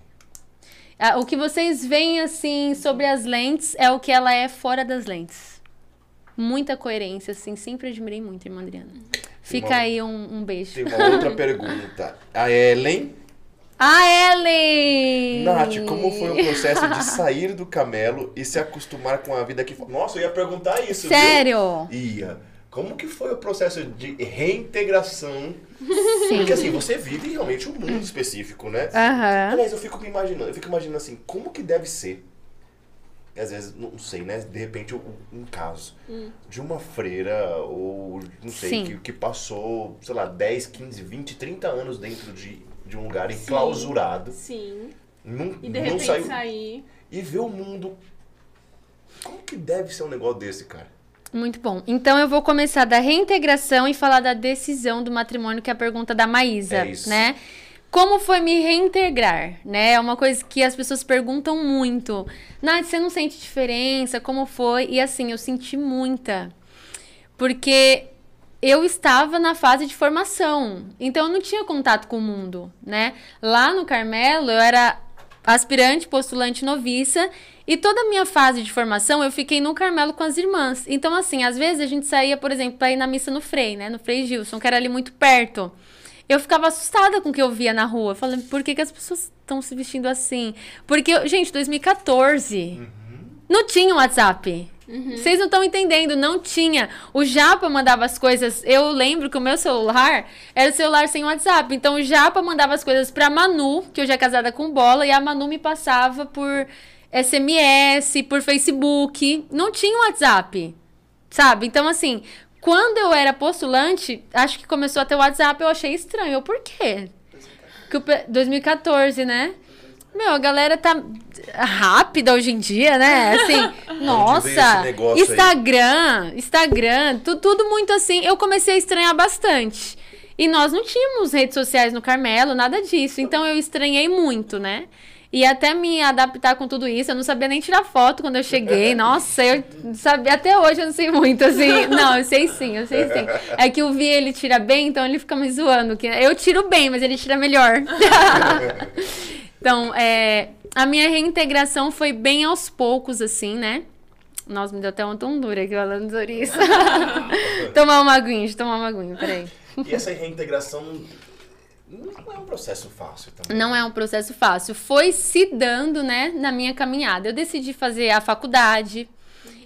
Ah, O que vocês veem, assim, sobre as lentes é o que ela é fora das lentes. Muita coerência, assim. Sempre admirei muito irmã Adriana. Fica uma- aí um, um beijo. Tem uma outra pergunta. A Ellen. A Ellen! Nath, como foi o processo de sair do camelo e se acostumar com a vida fora? Nossa, eu ia perguntar isso, viu? Sério? Ia. Como que foi o processo de reintegração? Sim. Porque assim, você vive realmente um mundo específico, né? Aham. Aliás, eu fico me imaginando, eu fico imaginando assim, como que deve ser? E às vezes, não sei, né? De repente, um, caso de uma freira, ou não sei, Sim. que, que passou, sei lá, 10, 15, 20, 30 anos dentro de, de um lugar enclausurado, Sim. não, E de não repente saiu. sair. E ver o mundo. Como que deve ser um negócio desse, cara? Muito bom. Então eu vou começar da reintegração e falar da decisão do matrimônio, que é a pergunta da Maísa, É isso. né? Como foi me reintegrar, né? É uma coisa que as pessoas perguntam muito. Nath, você não sente diferença? Como foi? E assim, eu senti muita. Porque eu estava na fase de formação. Então eu não tinha contato com o mundo, né? Lá no Carmelo, eu era aspirante, postulante noviça. E toda a minha fase de formação eu fiquei no Carmelo com as irmãs. Então, assim, às vezes a gente saía, por exemplo, pra ir na missa no Frei, né? No Frei Gilson, que era ali muito perto. Eu ficava assustada com o que eu via na rua. Falando, por que, que as pessoas estão se vestindo assim? Porque, gente, 2014. Não tinha WhatsApp. Vocês não estão entendendo, não tinha. O Japa mandava as coisas. Eu lembro que o meu celular era o celular sem WhatsApp. Então o Japa mandava as coisas pra Manu, que eu já é casada com bola, e a Manu me passava por SMS, por Facebook. Não tinha WhatsApp. Sabe? Então, assim, quando eu era postulante, acho que começou a ter WhatsApp, eu achei estranho. Eu, por quê? Que o pe- 2014, né? Meu, a galera tá rápida hoje em dia, né? Assim, nossa, aí? Instagram, Instagram, tu- tudo muito assim. Eu comecei a estranhar bastante. E nós não tínhamos redes sociais no Carmelo, nada disso. Então eu estranhei muito, né? E até me adaptar com tudo isso, eu não sabia nem tirar foto quando eu cheguei. Nossa, eu sabia até hoje, eu não sei muito, assim. Não, eu sei sim, eu sei sim. É que o Vi ele tira bem, então ele fica me zoando. Que eu tiro bem, mas ele tira melhor. Então, é, a minha reintegração foi bem aos poucos, assim, né? Nossa, me deu até uma tondura aqui falando sobre isso. tomar uma aguinha, tomar uma aguinha, peraí. E essa reintegração não é um processo fácil também. Não é um processo fácil. Foi se dando, né, na minha caminhada. Eu decidi fazer a faculdade.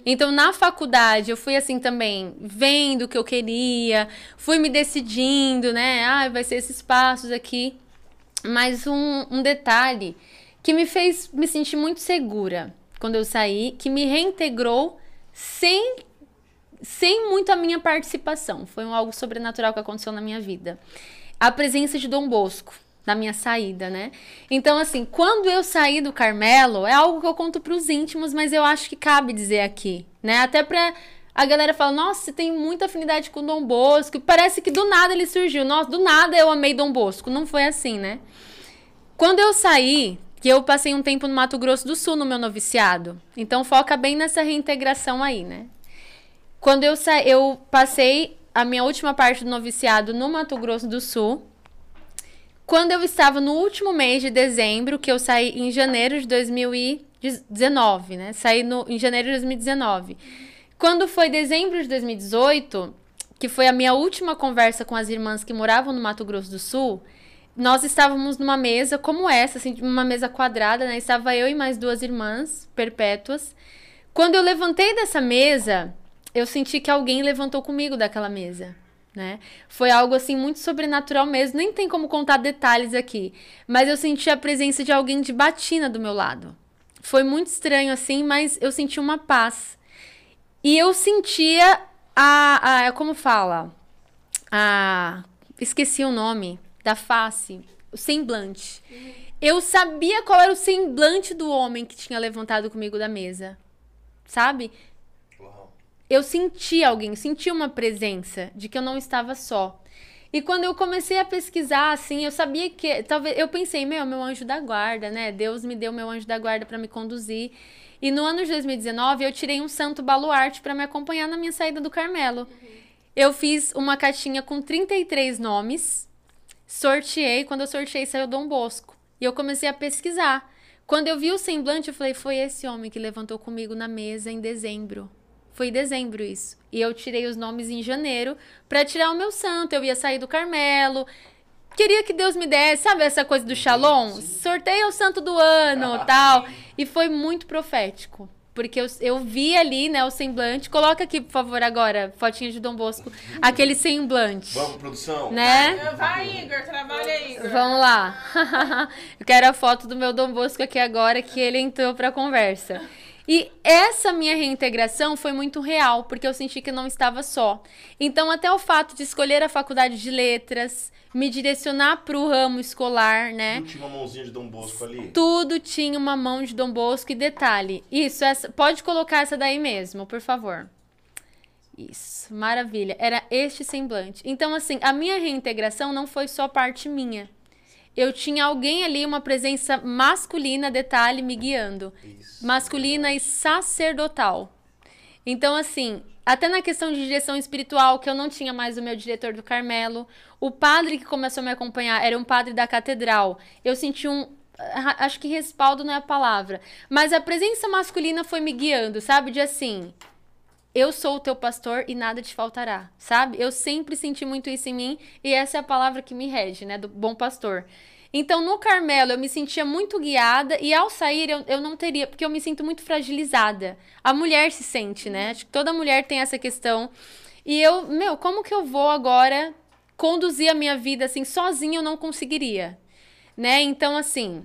Então, na faculdade, eu fui assim também, vendo o que eu queria, fui me decidindo, né? Ah, vai ser esses passos aqui. Mas um, um detalhe que me fez me sentir muito segura quando eu saí, que me reintegrou sem, sem muito a minha participação. Foi um algo sobrenatural que aconteceu na minha vida. A presença de Dom Bosco na minha saída, né? Então, assim, quando eu saí do Carmelo, é algo que eu conto pros íntimos, mas eu acho que cabe dizer aqui, né? Até pra a galera falar, nossa, você tem muita afinidade com Dom Bosco. Parece que do nada ele surgiu. Nossa, do nada eu amei Dom Bosco. Não foi assim, né? Quando eu saí, que eu passei um tempo no Mato Grosso do Sul no meu noviciado. Então foca bem nessa reintegração aí, né? Quando eu sa... eu passei a minha última parte do noviciado no Mato Grosso do Sul. Quando eu estava no último mês de dezembro, que eu saí em janeiro de 2019, né? Saí no, em janeiro de 2019. Quando foi dezembro de 2018, que foi a minha última conversa com as irmãs que moravam no Mato Grosso do Sul, nós estávamos numa mesa como essa, assim, uma mesa quadrada, né? Estava eu e mais duas irmãs perpétuas. Quando eu levantei dessa mesa, eu senti que alguém levantou comigo daquela mesa, né? Foi algo assim muito sobrenatural mesmo, nem tem como contar detalhes aqui, mas eu senti a presença de alguém de batina do meu lado. Foi muito estranho assim, mas eu senti uma paz. E eu sentia a, a como fala? A esqueci o nome da face, o semblante. Eu sabia qual era o semblante do homem que tinha levantado comigo da mesa. Sabe? Eu senti alguém, senti uma presença de que eu não estava só. E quando eu comecei a pesquisar, assim, eu sabia que. Talvez. Eu pensei, meu, meu anjo da guarda, né? Deus me deu meu anjo da guarda para me conduzir. E no ano de 2019, eu tirei um santo baluarte para me acompanhar na minha saída do Carmelo. Eu fiz uma caixinha com 33 nomes, sorteei. Quando eu sorteei, saiu Dom Bosco. E eu comecei a pesquisar. Quando eu vi o semblante, eu falei: foi esse homem que levantou comigo na mesa em dezembro. Foi em dezembro isso. E eu tirei os nomes em janeiro para tirar o meu santo. Eu ia sair do Carmelo. Queria que Deus me desse, sabe essa coisa do Shalom? Sorteia o santo do ano, tal. E foi muito profético. Porque eu, eu vi ali, né, o semblante. Coloca aqui, por favor, agora, fotinha de Dom Bosco. Aquele semblante. Vamos, produção? Né? Vai, Igor, trabalha aí, Igor. Vamos lá. Eu quero a foto do meu Dom Bosco aqui agora, que ele entrou pra conversa. E essa minha reintegração foi muito real, porque eu senti que eu não estava só. Então, até o fato de escolher a faculdade de letras, me direcionar pro ramo escolar, né? Última mãozinha de Dom Bosco ali. Tudo tinha uma mão de Dom Bosco e detalhe. Isso, essa, pode colocar essa daí mesmo, por favor. Isso, maravilha. Era este semblante. Então, assim, a minha reintegração não foi só parte minha. Eu tinha alguém ali, uma presença masculina, detalhe, me guiando. Isso. Masculina e sacerdotal. Então, assim, até na questão de direção espiritual, que eu não tinha mais o meu diretor do Carmelo, o padre que começou a me acompanhar era um padre da catedral. Eu senti um. a- Acho que respaldo não é a palavra. Mas a presença masculina foi me guiando, sabe? De assim. Eu sou o teu pastor e nada te faltará, sabe? Eu sempre senti muito isso em mim e essa é a palavra que me rege, né? Do bom pastor. Então, no Carmelo, eu me sentia muito guiada e ao sair eu, eu não teria, porque eu me sinto muito fragilizada. A mulher se sente, né? Acho que toda mulher tem essa questão. E eu, meu, como que eu vou agora conduzir a minha vida assim sozinha? Eu não conseguiria, né? Então, assim,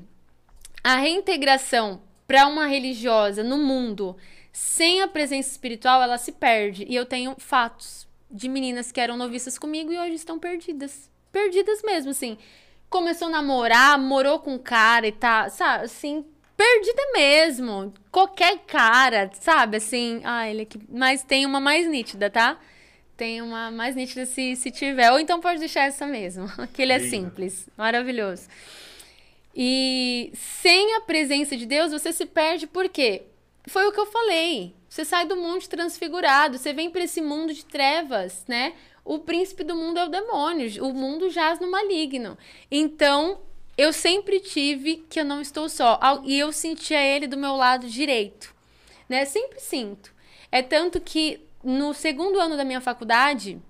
a reintegração para uma religiosa no mundo sem a presença espiritual, ela se perde. E eu tenho fatos de meninas que eram noviças comigo e hoje estão perdidas. Perdidas mesmo, assim. começou a namorar, morou com um cara e tá, sabe, assim, perdida mesmo. Qualquer cara, sabe, assim, ah, ele aqui. Mas tem uma mais nítida, tá? Tem uma mais nítida se, se tiver. Ou então pode deixar essa mesmo. Que ele é Linda. simples, maravilhoso. E sem a presença de Deus, você se perde por quê? Foi o que eu falei. Você sai do mundo transfigurado, você vem para esse mundo de trevas, né? O príncipe do mundo é o demônio, o mundo jaz no maligno. Então, eu sempre tive que eu não estou só. E eu sentia ele do meu lado direito, né? Sempre sinto. É tanto que no segundo ano da minha faculdade,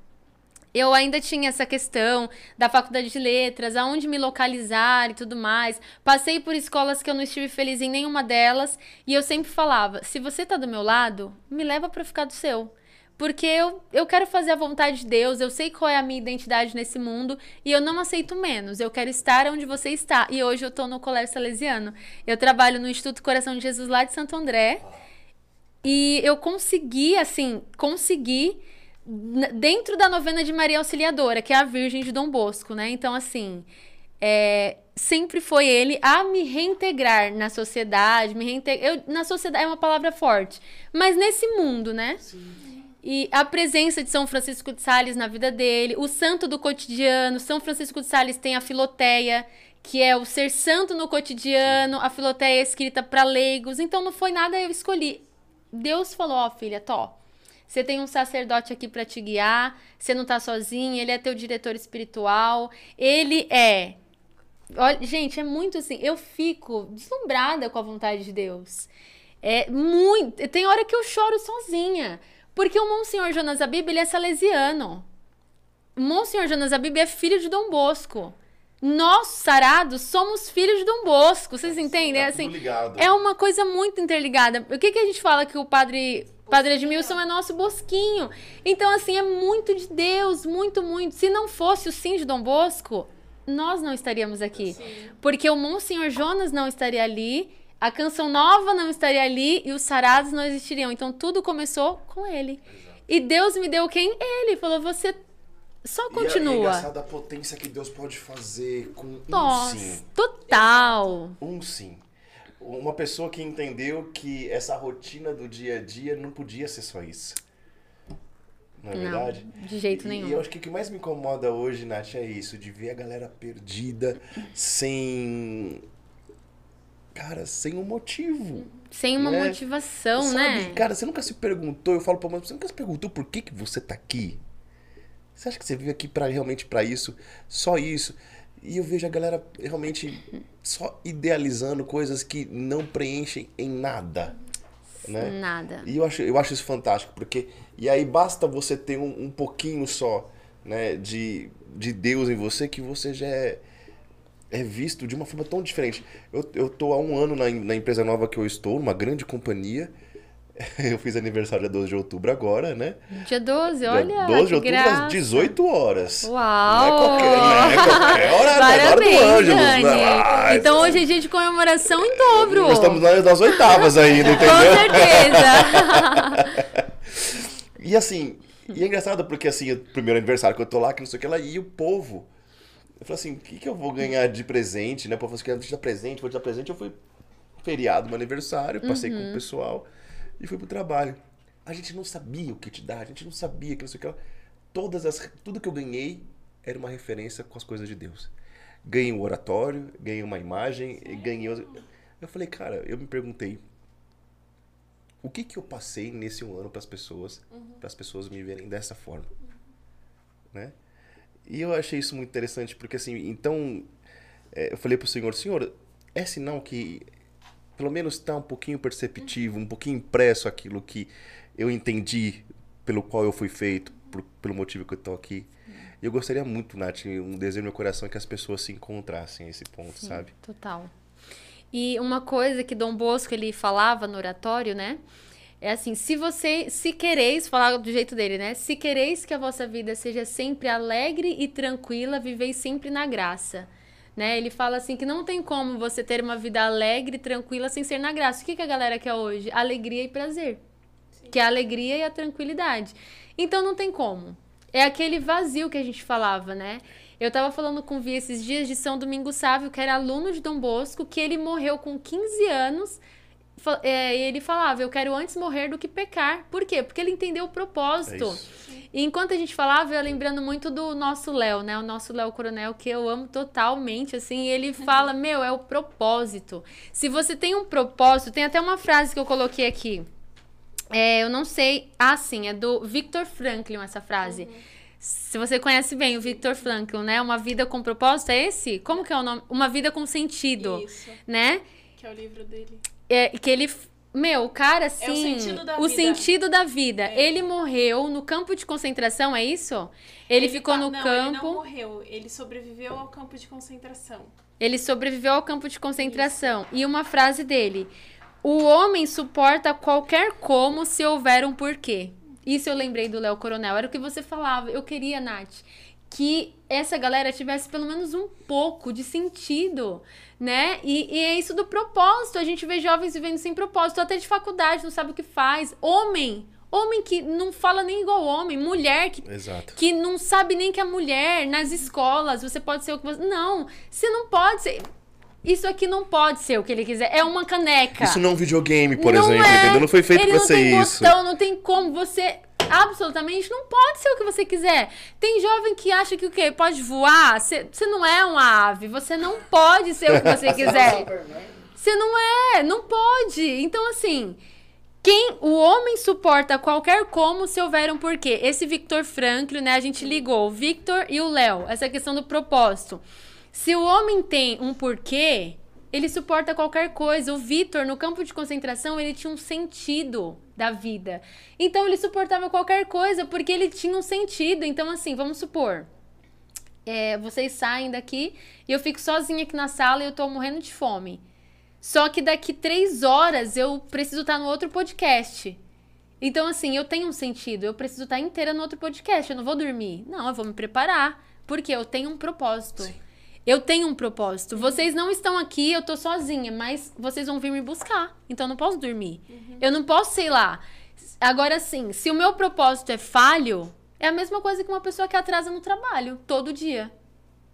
eu ainda tinha essa questão da faculdade de letras, aonde me localizar e tudo mais. Passei por escolas que eu não estive feliz em nenhuma delas, e eu sempre falava: se você tá do meu lado, me leva para ficar do seu. Porque eu, eu quero fazer a vontade de Deus, eu sei qual é a minha identidade nesse mundo e eu não aceito menos. Eu quero estar onde você está. E hoje eu tô no Colégio Salesiano. Eu trabalho no Instituto Coração de Jesus lá de Santo André. E eu consegui, assim, consegui dentro da novena de Maria Auxiliadora, que é a Virgem de Dom Bosco, né? Então, assim, é, sempre foi ele a me reintegrar na sociedade, me reintegrar. Eu, na sociedade é uma palavra forte, mas nesse mundo, né? E a presença de São Francisco de Sales na vida dele, o santo do cotidiano. São Francisco de Sales tem a Filoteia, que é o ser santo no cotidiano. A Filoteia é escrita para leigos. Então não foi nada eu escolhi. Deus falou: Ó, filha, tó. Você tem um sacerdote aqui para te guiar. Você não tá sozinha. Ele é teu diretor espiritual. Ele é. Olha, gente, é muito assim. Eu fico deslumbrada com a vontade de Deus. É muito. Tem hora que eu choro sozinha. Porque o Monsenhor Jonas Abib, ele é salesiano. Monsenhor Jonas Abib é filho de Dom Bosco. Nós, sarados, somos filhos de Dom Bosco. Vocês entendem? É Tá assim, tudo ligado. é uma coisa muito interligada. O que, que a gente fala que o padre, padre Edmilson é nosso bosquinho? Então, assim, é muito de Deus, muito, muito. Se não fosse o sim de Dom Bosco, nós não estaríamos aqui. Porque o Monsenhor Jonas não estaria ali, a canção nova não estaria ali e os sarados não existiriam. Então, tudo começou com ele. E Deus me deu quem? Ele. Falou, você só é- E é continua. engraçado a potência que Deus pode fazer com um Nossa, sim. total. Um sim. Uma pessoa que entendeu que essa rotina do dia a dia não podia ser só isso. Não é Não, verdade? de jeito E- nenhum. E eu acho que o que mais me incomoda hoje, Nath, é isso, de ver a galera perdida, sem. Cara, sem um motivo. Sem uma né? motivação, Sabe, né? Cara, você nunca se perguntou, eu falo pra você nunca se perguntou por que, que você tá aqui? Você acha que você veio aqui para realmente para isso? Só isso? E eu vejo a galera realmente só idealizando coisas que não preenchem em nada, né? Nada. E eu acho, eu acho isso fantástico, porque. E aí basta você ter um, um pouquinho só, né, de, de Deus em você, que você já é, é visto de uma forma tão diferente. Eu, eu tô há um ano na, na empresa nova que eu estou, numa grande companhia. Eu fiz aniversário dia 12 de outubro agora, né? Dia 12, Dia olha. 12 de outubro graça. às 18 horas. Uau! Não é qualquer, não é qualquer hora, não é hora do Parabéns. Dani. né? Ah, então hoje é dia de comemoração em dobro. Nós estamos nas, oitavas ainda, Com entendeu? certeza. E assim, e é engraçado porque assim, o primeiro aniversário que eu tô lá, que não sei o que lá, e o povo. Eu falei assim, o que, que eu vou ganhar de presente, né? O povo falou assim, antes de dar presente, vou te dar presente. Eu fui feriado, meu aniversário, passei com o pessoal e fui pro trabalho. A gente não sabia o que te dar, a gente não sabia que não sei o que lá. Todas as, tudo que eu ganhei era uma referência com as coisas de Deus. Ganhei um oratório, ganhei uma imagem, ganhei. Eu falei, cara, eu me perguntei, o que que eu passei nesse um ano para as pessoas, para as pessoas me verem dessa forma, né? E eu achei isso muito interessante porque assim, então é, eu falei pro senhor, senhor, é sinal que pelo menos está um pouquinho perceptivo, um pouquinho impresso aquilo que eu entendi pelo qual eu fui feito, por- pelo motivo que eu tô aqui. E eu gostaria muito, Nath, um desejo no meu coração é que as pessoas se encontrassem a esse ponto, sabe? Total. E uma coisa que Dom Bosco ele falava no oratório, né? É assim, se você, se quereis, falar do jeito dele, né? Se quereis que a vossa vida seja sempre alegre e tranquila, viveis sempre na graça. Né? Ele fala assim que não tem como você ter uma vida alegre e tranquila sem ser na graça. O que, que a galera quer hoje? Alegria e prazer. Que é a alegria e a tranquilidade. Então não tem como. É aquele vazio que a gente falava, né? Eu tava falando com o Vi esses dias de São Domingo Sávio, que era aluno de Dom Bosco, que ele morreu com 15 anos. Fa- é, ele falava, eu quero antes morrer do que pecar. Por quê? Porque ele entendeu o propósito. É isso. E enquanto a gente falava, eu lembrando muito do nosso Léo, né? O nosso Léo Coronel, que eu amo totalmente, assim. Ele fala, meu, é o propósito. Se você tem um propósito, tem até uma frase que eu coloquei aqui. É, eu não sei. Ah, sim, é do Victor Franklin essa frase. Se você conhece bem o Victor Franklin, né? Uma vida com propósito, é esse? Como que é o nome? Uma vida com sentido, Isso, né? que é o livro dele. É, que ele. Meu, o cara, assim. sentido da o vida. sentido da vida. É. Ele morreu no campo de concentração, é isso? Ele, ficou tá- no não, Ele campo. não morreu, ele sobreviveu ao campo de concentração. Ele sobreviveu ao campo de concentração. E uma frase dele: O homem suporta qualquer como se houver um porquê. Isso eu lembrei do Léo Coronel. Era o que você falava. Eu queria, Nath, que essa galera tivesse pelo menos um pouco de sentido, né? E, e é isso do propósito. A gente vê jovens vivendo sem propósito, até de faculdade, não sabe o que faz. Homem. Homem que não fala nem igual homem. Mulher que Exato. que não sabe nem que é mulher nas escolas, você pode ser o que você. Não, você não pode ser. Isso aqui não pode ser o que ele quiser. É uma caneca. Isso não é um videogame, por Não exemplo, é. entendeu? Não foi feito ele pra não ser tem isso. botão, não tem como. Você absolutamente não pode ser o que você quiser. Tem jovem que acha que o quê? Pode voar? Você não é uma ave. Você não pode ser o que você quiser. Superman. Você não é, não pode. Então, assim, quem o homem suporta qualquer como se houver um porquê. Esse Victor Franklin, né? A gente ligou o Victor e o Léo, essa questão do propósito. Se o homem tem um porquê, ele suporta qualquer coisa. O Victor, no campo de concentração, ele tinha um sentido da vida. Então, ele suportava qualquer coisa porque ele tinha um sentido. Então, assim, vamos supor. é, vocês saem daqui e eu fico sozinha aqui na sala e eu tô morrendo de fome. Só que daqui três horas eu preciso estar no outro podcast. Então, assim, eu tenho um sentido. Eu preciso estar inteira no outro podcast. Eu não vou dormir. Não, eu vou me preparar. Porque eu tenho um propósito. Eu tenho um propósito. Vocês não estão aqui, eu tô sozinha, mas vocês vão vir me buscar. Então eu não posso dormir. Eu não posso, sei lá. Agora sim, se o meu propósito é falho, é a mesma coisa que uma pessoa que atrasa no trabalho todo dia.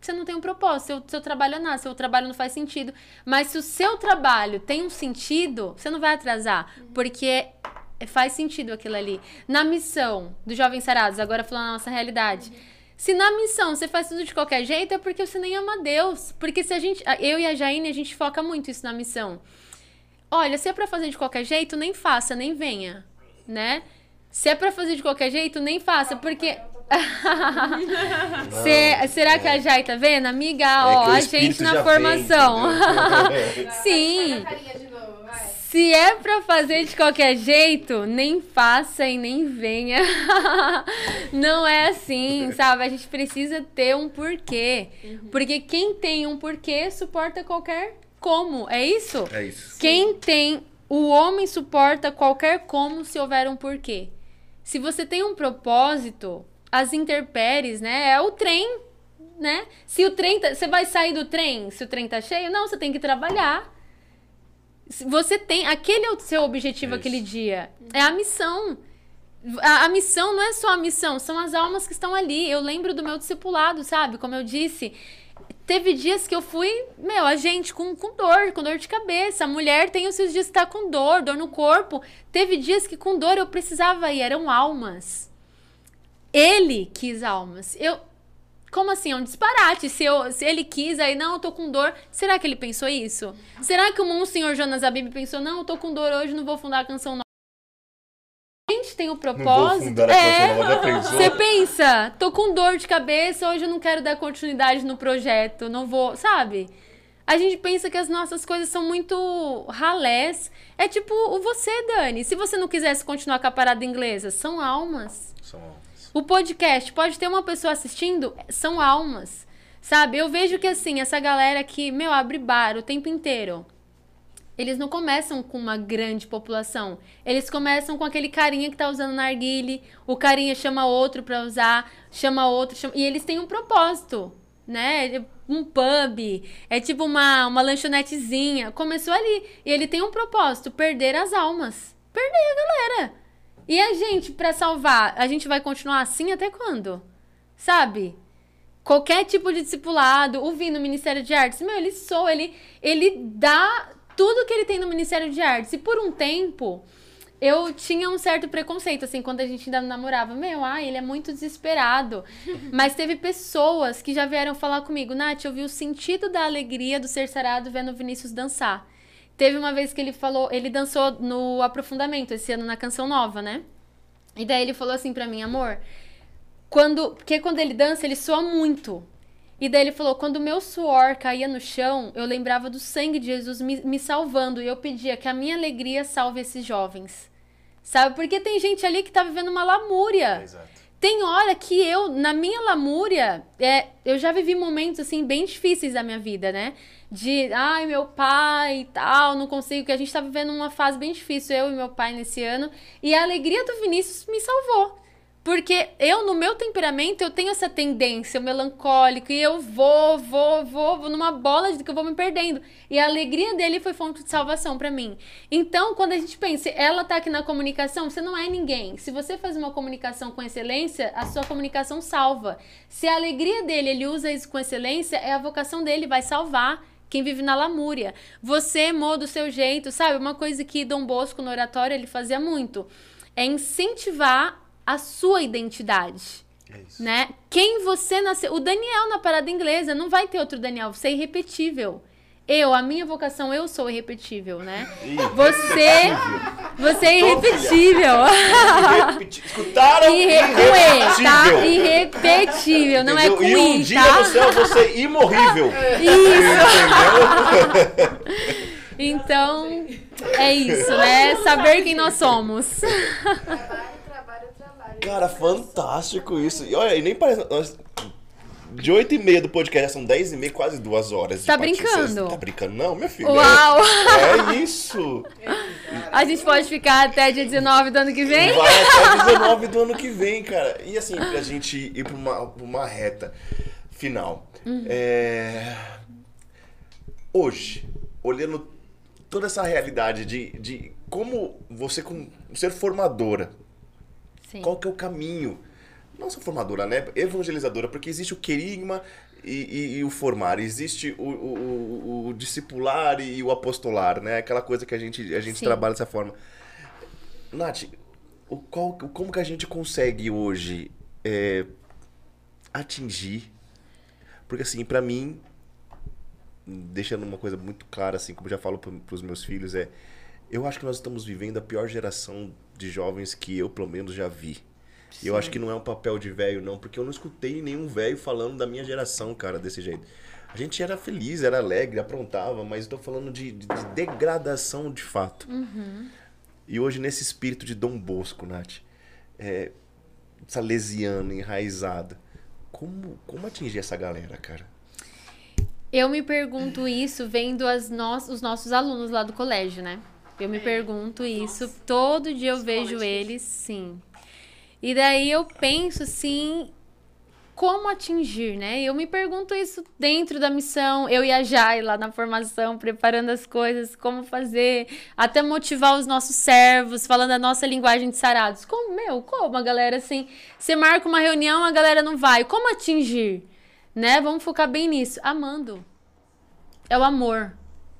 Você não tem um propósito, seu, seu trabalho é nada, seu trabalho não faz sentido. Mas se o seu trabalho tem um sentido, você não vai atrasar, porque é- faz sentido aquilo ali. Na missão do Jovem Sarados, agora falando da nossa realidade. Se na missão você faz tudo de qualquer jeito, é porque você nem ama Deus. Porque se a gente. Eu e a Jaine, a gente foca muito isso na missão. Olha, se é pra fazer de qualquer jeito, nem faça, nem venha. Né? Se é pra fazer de qualquer jeito, nem faça, porque. Se- será que a Jai tá vendo? Amiga, ó, É o a gente na formação. vem, Sim. Se é pra fazer de qualquer jeito, nem faça e nem venha. Não é assim, sabe? A gente precisa ter um porquê. Porque quem tem um porquê suporta qualquer como. É isso? É isso. Quem tem. O homem suporta qualquer como se houver um porquê. Se você tem um propósito, as intempéries, né? É o trem, né? Se o trem. tá- Você vai sair do trem se o trem tá cheio? Não, você tem que trabalhar. Você tem. Aquele é o seu objetivo É aquele dia. É a missão. A, a missão não é só a missão, são as almas que estão ali. Eu lembro do meu discipulado, sabe? Como eu disse. Teve dias que eu fui, meu, a gente com, com dor, com dor de cabeça. A mulher tem os seus dias que tá com dor, dor no corpo. Teve dias que com dor eu precisava ir, eram almas. Ele quis almas. Eu. Como assim? É um disparate. Se, eu, se ele quis, aí, não, eu tô com dor. Será que ele pensou isso? Será que o Monsenhor Jonas Abib pensou, não, eu tô com dor hoje, não vou fundar a canção nova? A gente tem o vou propósito. é, você pensa, tô com dor de cabeça, hoje eu não quero dar continuidade no projeto, não vou, sabe? A gente pensa que as nossas coisas são muito ralés. É tipo o você, Dani. Se você não quisesse continuar com a parada inglesa, são almas. São almas. O podcast pode ter uma pessoa assistindo, são almas. Sabe? Eu vejo que assim, essa galera que, meu, abre bar o tempo inteiro. Eles não começam com uma grande população. Eles começam com aquele carinha que tá usando narguile, o carinha chama outro pra usar, chama outro, chama... e eles têm um propósito, né? Um pub, é tipo uma, uma lanchonetezinha. Começou ali. E ele tem um propósito, perder as almas. Perder a galera. E a gente, pra salvar, a gente vai continuar assim até quando? Sabe? qualquer tipo de discipulado, o Vi no Ministério de Artes, meu, ele soa, ele, ele dá tudo que ele tem no Ministério de Artes. E por um tempo, eu tinha um certo preconceito, assim, quando a gente ainda namorava. Meu, ah, ele é muito desesperado. Mas teve pessoas que já vieram falar comigo, Nath, eu vi o sentido da alegria do ser sarado vendo o Vinícius dançar. Teve uma vez que ele falou, ele dançou no aprofundamento esse ano na canção nova, né? E daí ele falou assim pra mim, amor, quando, porque quando ele dança, ele soa muito. E daí ele falou: quando o meu suor caía no chão, eu lembrava do sangue de Jesus me, me salvando. E eu pedia que a minha alegria salve esses jovens. Sabe? Porque tem gente ali que tá vivendo uma lamúria. Exato. Tem hora que eu, na minha lamúria, é, eu já vivi momentos assim bem difíceis da minha vida, né? De, ai, meu pai e tal, não consigo, que a gente tá vivendo uma fase bem difícil, eu e meu pai nesse ano. E a alegria do Vinícius me salvou. Porque eu, no meu temperamento, eu tenho essa tendência melancólica e eu vou, vou, vou, vou numa bola de que eu vou me perdendo. E a alegria dele foi fonte de salvação para mim. Então, quando a gente pensa, ela tá aqui na comunicação, você não é ninguém. Se você faz uma comunicação com excelência, a sua comunicação salva. Se a alegria dele, ele usa isso com excelência, é a vocação dele, vai salvar quem vive na lamúria. Você muda do seu jeito, sabe? Uma coisa que Dom Bosco no oratório ele fazia muito é incentivar a sua identidade. É isso. Né? Quem você nasceu. O Daniel na parada inglesa não vai ter outro Daniel, você é irrepetível. Eu, a minha vocação, eu sou irrepetível, né? Você, você é irrepetível. Irrepeti- Escutaram? Irre, com E, tá? Irrepetível. Irrepetível, não é Entendeu? com E um I, dia tá? você é você imorrível. Isso. Então, é isso, né? Saber quem nós somos. Cara, fantástico isso. E olha, e nem parece. nós- de 8 e meia do podcast, já são 10 e meia, quase duas horas. de Tá brincando? Tá brincando, não, minha filha. Uau! É isso. A gente pode ficar até dia 19 do ano que vem? Vai até 19 do ano que vem, cara. E assim, pra gente ir pra uma, pra uma reta final. Uhum. É... Hoje, olhando toda essa realidade de, de como você, como ser formadora, Sim. qual que é o caminho? Não só formadora, né? Evangelizadora, porque existe o querigma e, e- e o formar, existe o, o, o- o discipular e o apostolar, né? Aquela coisa que a gente, a gente Sim. trabalha dessa forma. Nath, o, qual, como que a gente consegue hoje é, atingir? Porque assim, pra mim, deixando uma coisa muito clara, assim, como eu já falo para os meus filhos, é eu acho que nós estamos vivendo a pior geração de jovens que eu, pelo menos, já vi. E eu acho que não é um papel de velho, não, porque eu não escutei nenhum velho falando da minha geração, cara, desse jeito. A gente era feliz, era alegre, aprontava, mas estou falando de, de- de degradação de fato. E hoje, nesse espírito de Dom Bosco, Nath, é, salesiano, enraizada, como, como atingir essa galera, cara? Eu me pergunto isso vendo as nos, os nossos alunos lá do colégio, né? Eu me É. pergunto isso. Todo dia eu Escola vejo eles, sim. E daí eu penso assim, como atingir, né? Eu me pergunto isso dentro da missão, eu e a Jai lá na formação, preparando as coisas, como fazer, até motivar os nossos servos, falando a nossa linguagem de sarados. Como, meu, como a galera assim, você marca uma reunião, a galera não vai. Como atingir? Né? Vamos focar bem nisso. Amando. É o amor,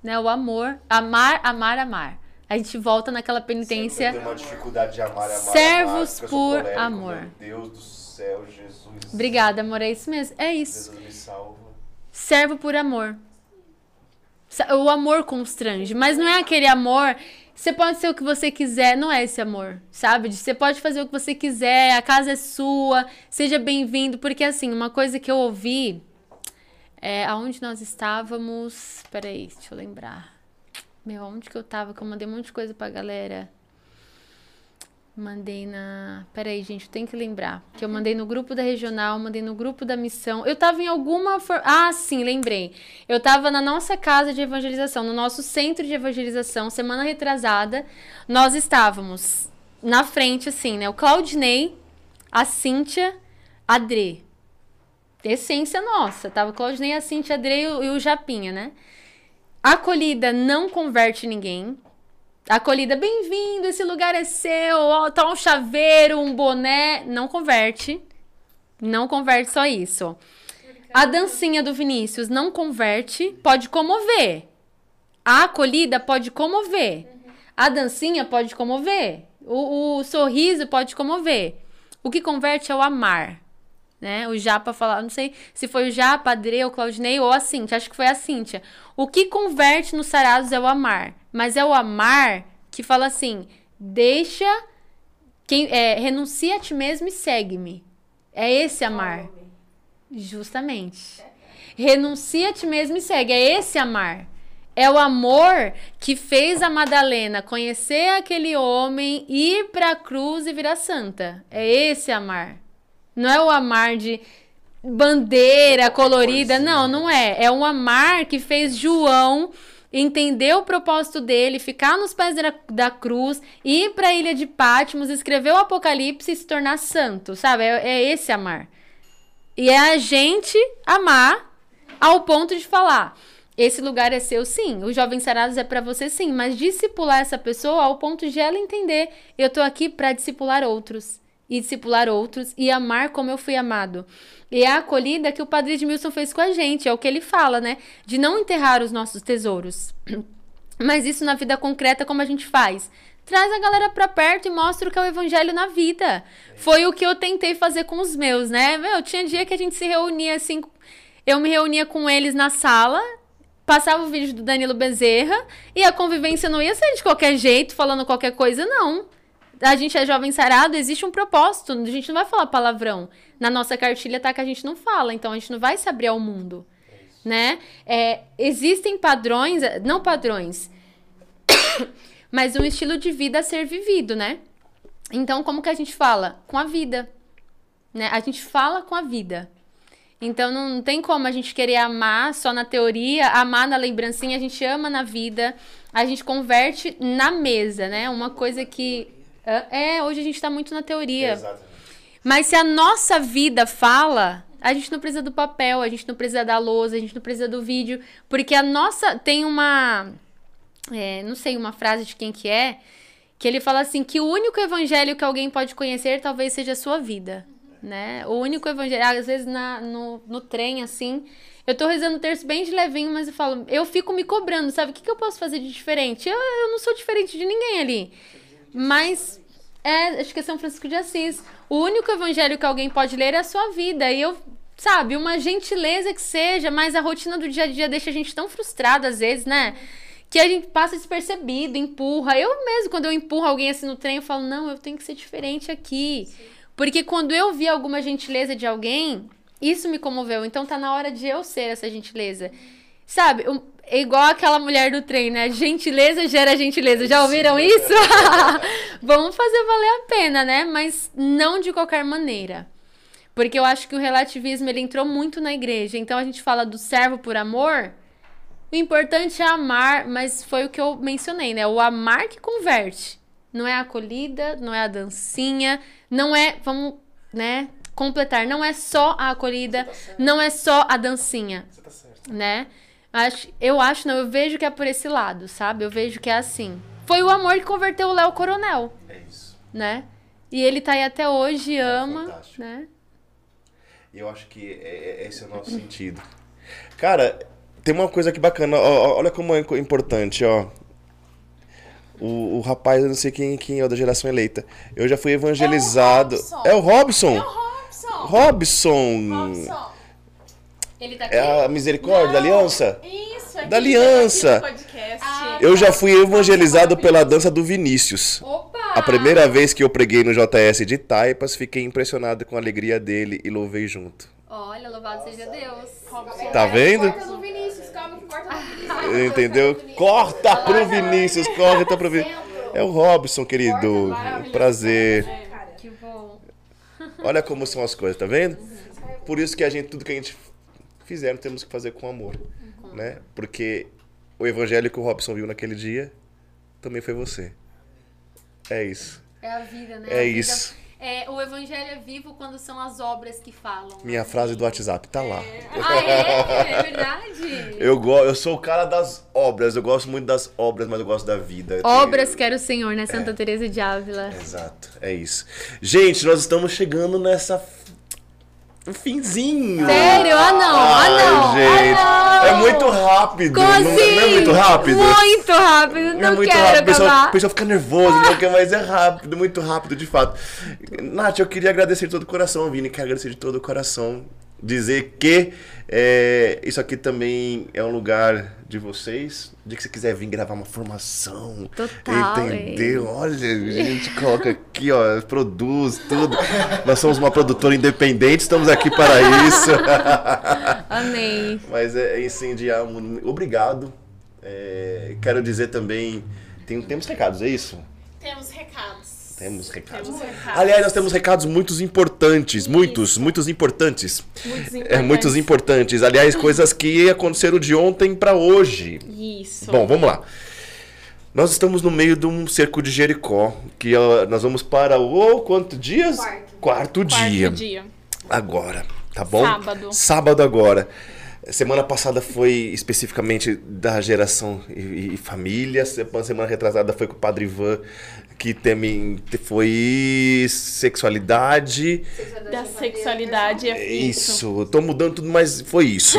né? O amor, amar, amar, amar. A gente volta naquela penitência. Uma dificuldade de amar, amar, Servos amar, por colérico, amor. Meu Deus do céu, Jesus. Obrigada, amor, é isso mesmo. É isso. Jesus me salva. Servo por amor. O amor constrange, mas não é aquele amor. Você pode ser o que você quiser, não é esse amor, sabe? Você pode fazer o que você quiser, a casa é sua, seja bem-vindo. Porque, assim, uma coisa que eu ouvi é aonde nós estávamos. Peraí, deixa eu lembrar. Meu, aonde que eu tava? Que eu mandei um monte de coisa pra galera. Mandei na. Peraí, gente, eu tenho que lembrar. Que eu mandei no grupo da regional, mandei no grupo da missão. Eu tava em alguma. For... Ah, sim, lembrei. Eu tava na nossa casa de evangelização, no nosso centro de evangelização, semana retrasada. Nós estávamos na frente, assim, né? O Claudinei, a Cíntia, a Dre. Essência nossa. Tava o Claudinei, a Cíntia, a Dre e o Japinha, né? Acolhida não converte ninguém. Acolhida, bem-vindo, esse lugar é seu, ó, tá um chaveiro, um boné. Não converte. Não converte só isso. A dancinha do Vinícius não converte, pode comover. A acolhida pode comover. A dancinha pode comover. O, o sorriso pode comover. O que converte é o amar. Né? O Japa falar, não sei se foi o Japa, Adre ou Claudinei ou a Cíntia, acho que foi a Cíntia. O que converte nos sarados é o amar. Mas é o amar que fala assim: deixa, quem, é, renuncia a ti mesmo e segue-me. É esse amar. Justamente. Renuncia a ti mesmo e segue. É esse amar. É o amor que fez a Madalena conhecer aquele homem, ir para a cruz e virar santa. É esse amar. Não é o amar de bandeira colorida. Não, não é. É um amar que fez João entender o propósito dele, ficar nos pés da, da cruz, ir para a ilha de Patmos, escrever o Apocalipse e se tornar santo, sabe? É, é esse amar. E é a gente amar ao ponto de falar: esse lugar é seu, sim. O Jovem Sarados é para você, sim. Mas discipular essa pessoa ao ponto de ela entender: eu tô aqui para discipular outros. E discipular outros e amar como eu fui amado. E é a acolhida que o Padre Edmilson fez com a gente. É o que ele fala, né? De não enterrar os nossos tesouros. Mas isso na vida concreta, como a gente faz? Traz a galera pra perto e mostra o que é o evangelho na vida. Foi o que eu tentei fazer com os meus, né? Meu, tinha dia que a gente se reunia assim. Eu me reunia com eles na sala passava o vídeo do Danilo Bezerra e a convivência não ia ser de qualquer jeito, falando qualquer coisa, não. A gente é jovem sarado, existe um propósito, a gente não vai falar palavrão. Na nossa cartilha tá que a gente não fala, então a gente não vai se abrir ao mundo, né? É, existem padrões, não padrões, mas um estilo de vida a ser vivido, né? Então, como que a gente fala? Com a vida, né? A gente fala com a vida. Então não tem como a gente querer amar só na teoria, amar na lembrancinha, a gente ama na vida, a gente converte na mesa, né? Uma coisa que. É, hoje a gente tá muito na teoria. Exatamente. Mas se a nossa vida fala, a gente não precisa do papel, a gente não precisa da lousa, a gente não precisa do vídeo. Porque a nossa. Tem uma. É, não sei uma frase de quem que é. Que ele fala assim: que o único evangelho que alguém pode conhecer talvez seja a sua vida né? O único evangelho, às vezes na, no, no trem, assim, eu tô rezando o terço bem de levinho, mas eu falo, eu fico me cobrando, sabe? O que, que eu posso fazer de diferente? Eu, eu não sou diferente de ninguém ali. Mas, é, acho que é São Francisco de Assis. O único evangelho que alguém pode ler é a sua vida. E eu, sabe, uma gentileza que seja, mas a rotina do dia a dia deixa a gente tão frustrada às vezes, né? Que a gente passa despercebido, empurra. Eu mesmo, quando eu empurro alguém assim no trem, eu falo, não, eu tenho que ser diferente aqui. Sim. Porque quando eu vi alguma gentileza de alguém, isso me comoveu. Então tá na hora de eu ser essa gentileza. Sabe, é igual aquela mulher do trem, né? Gentileza gera gentileza. Já ouviram isso? Vamos fazer valer a pena, né? Mas não de qualquer maneira. Porque eu acho que o relativismo ele entrou muito na igreja. Então a gente fala do servo por amor. O importante é amar, mas foi o que eu mencionei, né? O amar que converte. Não é a acolhida, não é a dancinha, não é, vamos, né, completar, não é só a acolhida, tá não é só a dancinha. Você tá certo. Né? Acho, eu acho, não, eu vejo que é por esse lado, sabe? Eu vejo que é assim. Foi o amor que converteu o Léo Coronel. É isso. Né? E ele tá aí até hoje, É ama, fantástico. né? E eu acho que é, é- esse é o nosso sentido. Cara, tem uma coisa aqui bacana. ó, ó, olha como é importante, ó. O, o rapaz, eu não sei quem, quem é o da geração eleita. Eu já fui evangelizado. Robson. É o Robson? É o Robson. Robson. Robson. Ele tá aqui. É a misericórdia da Não, aliança? Isso, Da aquele aliança. podcast. Ah, Eu já fui evangelizado pela dança do Vinícius. Opa! A primeira vez que eu preguei no JS de Taipas, fiquei impressionado com a alegria dele e louvei junto. Olha, louvado seja Deus. Tá vendo? Corta no Vinícius, calma que corta no Vinícius. Entendeu? Corta pro Vinícius, corta pro Vinícius. É o Robson, querido. Prazer. Que bom. Olha como são as coisas, tá vendo? Por isso que a gente, tudo que a gente fizer, temos que fazer com amor, né? Porque o evangelho que o Robson viu naquele dia também foi você. É isso. É a vida, né? É A vida- isso. É, o evangelho é vivo quando são as obras que falam. Minha frase do WhatsApp tá lá. Ah, é? É verdade. Eu, go eu sou o cara das obras, eu gosto muito das obras, mas eu gosto da vida. Eu tenho- Obras quer o Senhor, né? Santa Teresa de Ávila. Exato, é isso. Gente, nós estamos chegando nessa o finzinho. Sério? Ah, não. Ah, não. gente. Ah, não. É muito rápido. Como não, assim? não é muito rápido? Muito rápido. Não é muito quero rápido, o pessoal, acabar. o pessoal fica nervoso, não quer, mas é rápido, muito rápido, de fato. Nath, eu queria agradecer de todo o coração, Vini, quero agradecer de todo o coração. Dizer que é, isso aqui também é um lugar de vocês. De que você quiser vir gravar uma formação. Total, Entendeu? Olha, a gente coloca aqui, ó, produz tudo. Nós somos uma produtora independente, estamos aqui para isso. Amei. Mas é, é incendiar. Obrigado. É, quero dizer também. Tem, temos recados, é isso? Temos recados. Temos recados. Temos recados. Aliás, nós temos recados muito importantes. Muitos, muitos importantes. Muitos É, muitos importantes. Aliás, coisas que aconteceram de ontem para hoje. Isso. Bom, vamos lá. Nós estamos no meio de um cerco de Jericó, que ó, nós vamos para o quanto dias? Quarto. Quarto Quarto dia. dia. Agora, tá bom? Sábado. Sábado agora. Semana passada foi especificamente da geração e, e família. Semana retrasada foi com o Padre Ivan, que também foi sexualidade. Da sexualidade é isso. Isso, tô mudando tudo, mas foi isso,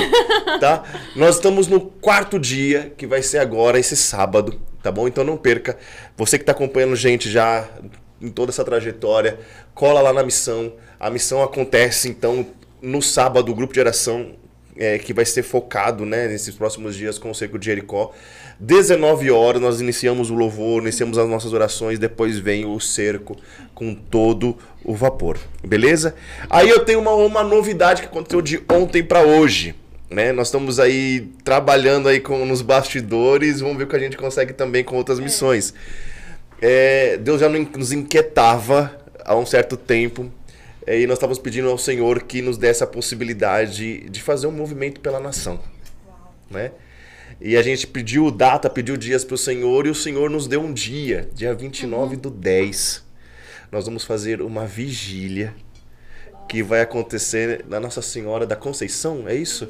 tá? Nós estamos no quarto dia, que vai ser agora, esse sábado, tá bom? Então não perca. Você que tá acompanhando gente já em toda essa trajetória, cola lá na missão. A missão acontece, então, no sábado, o grupo de oração é, que vai ser focado, né, nesses próximos dias com o Cerco de Jericó. 19 horas, nós iniciamos o louvor, iniciamos as nossas orações, depois vem o cerco com todo o vapor, beleza? Aí eu tenho uma, uma novidade que aconteceu de ontem para hoje, né? Nós estamos aí trabalhando aí com, nos bastidores, vamos ver o que a gente consegue também com outras missões. É, Deus já nos inquietava há um certo tempo é, e nós estávamos pedindo ao Senhor que nos desse a possibilidade de fazer um movimento pela nação, né? E a gente pediu data, pediu dias para o Senhor e o Senhor nos deu um dia, dia 29 do 10. Nós vamos fazer uma vigília que vai acontecer na Nossa Senhora da Conceição, é isso?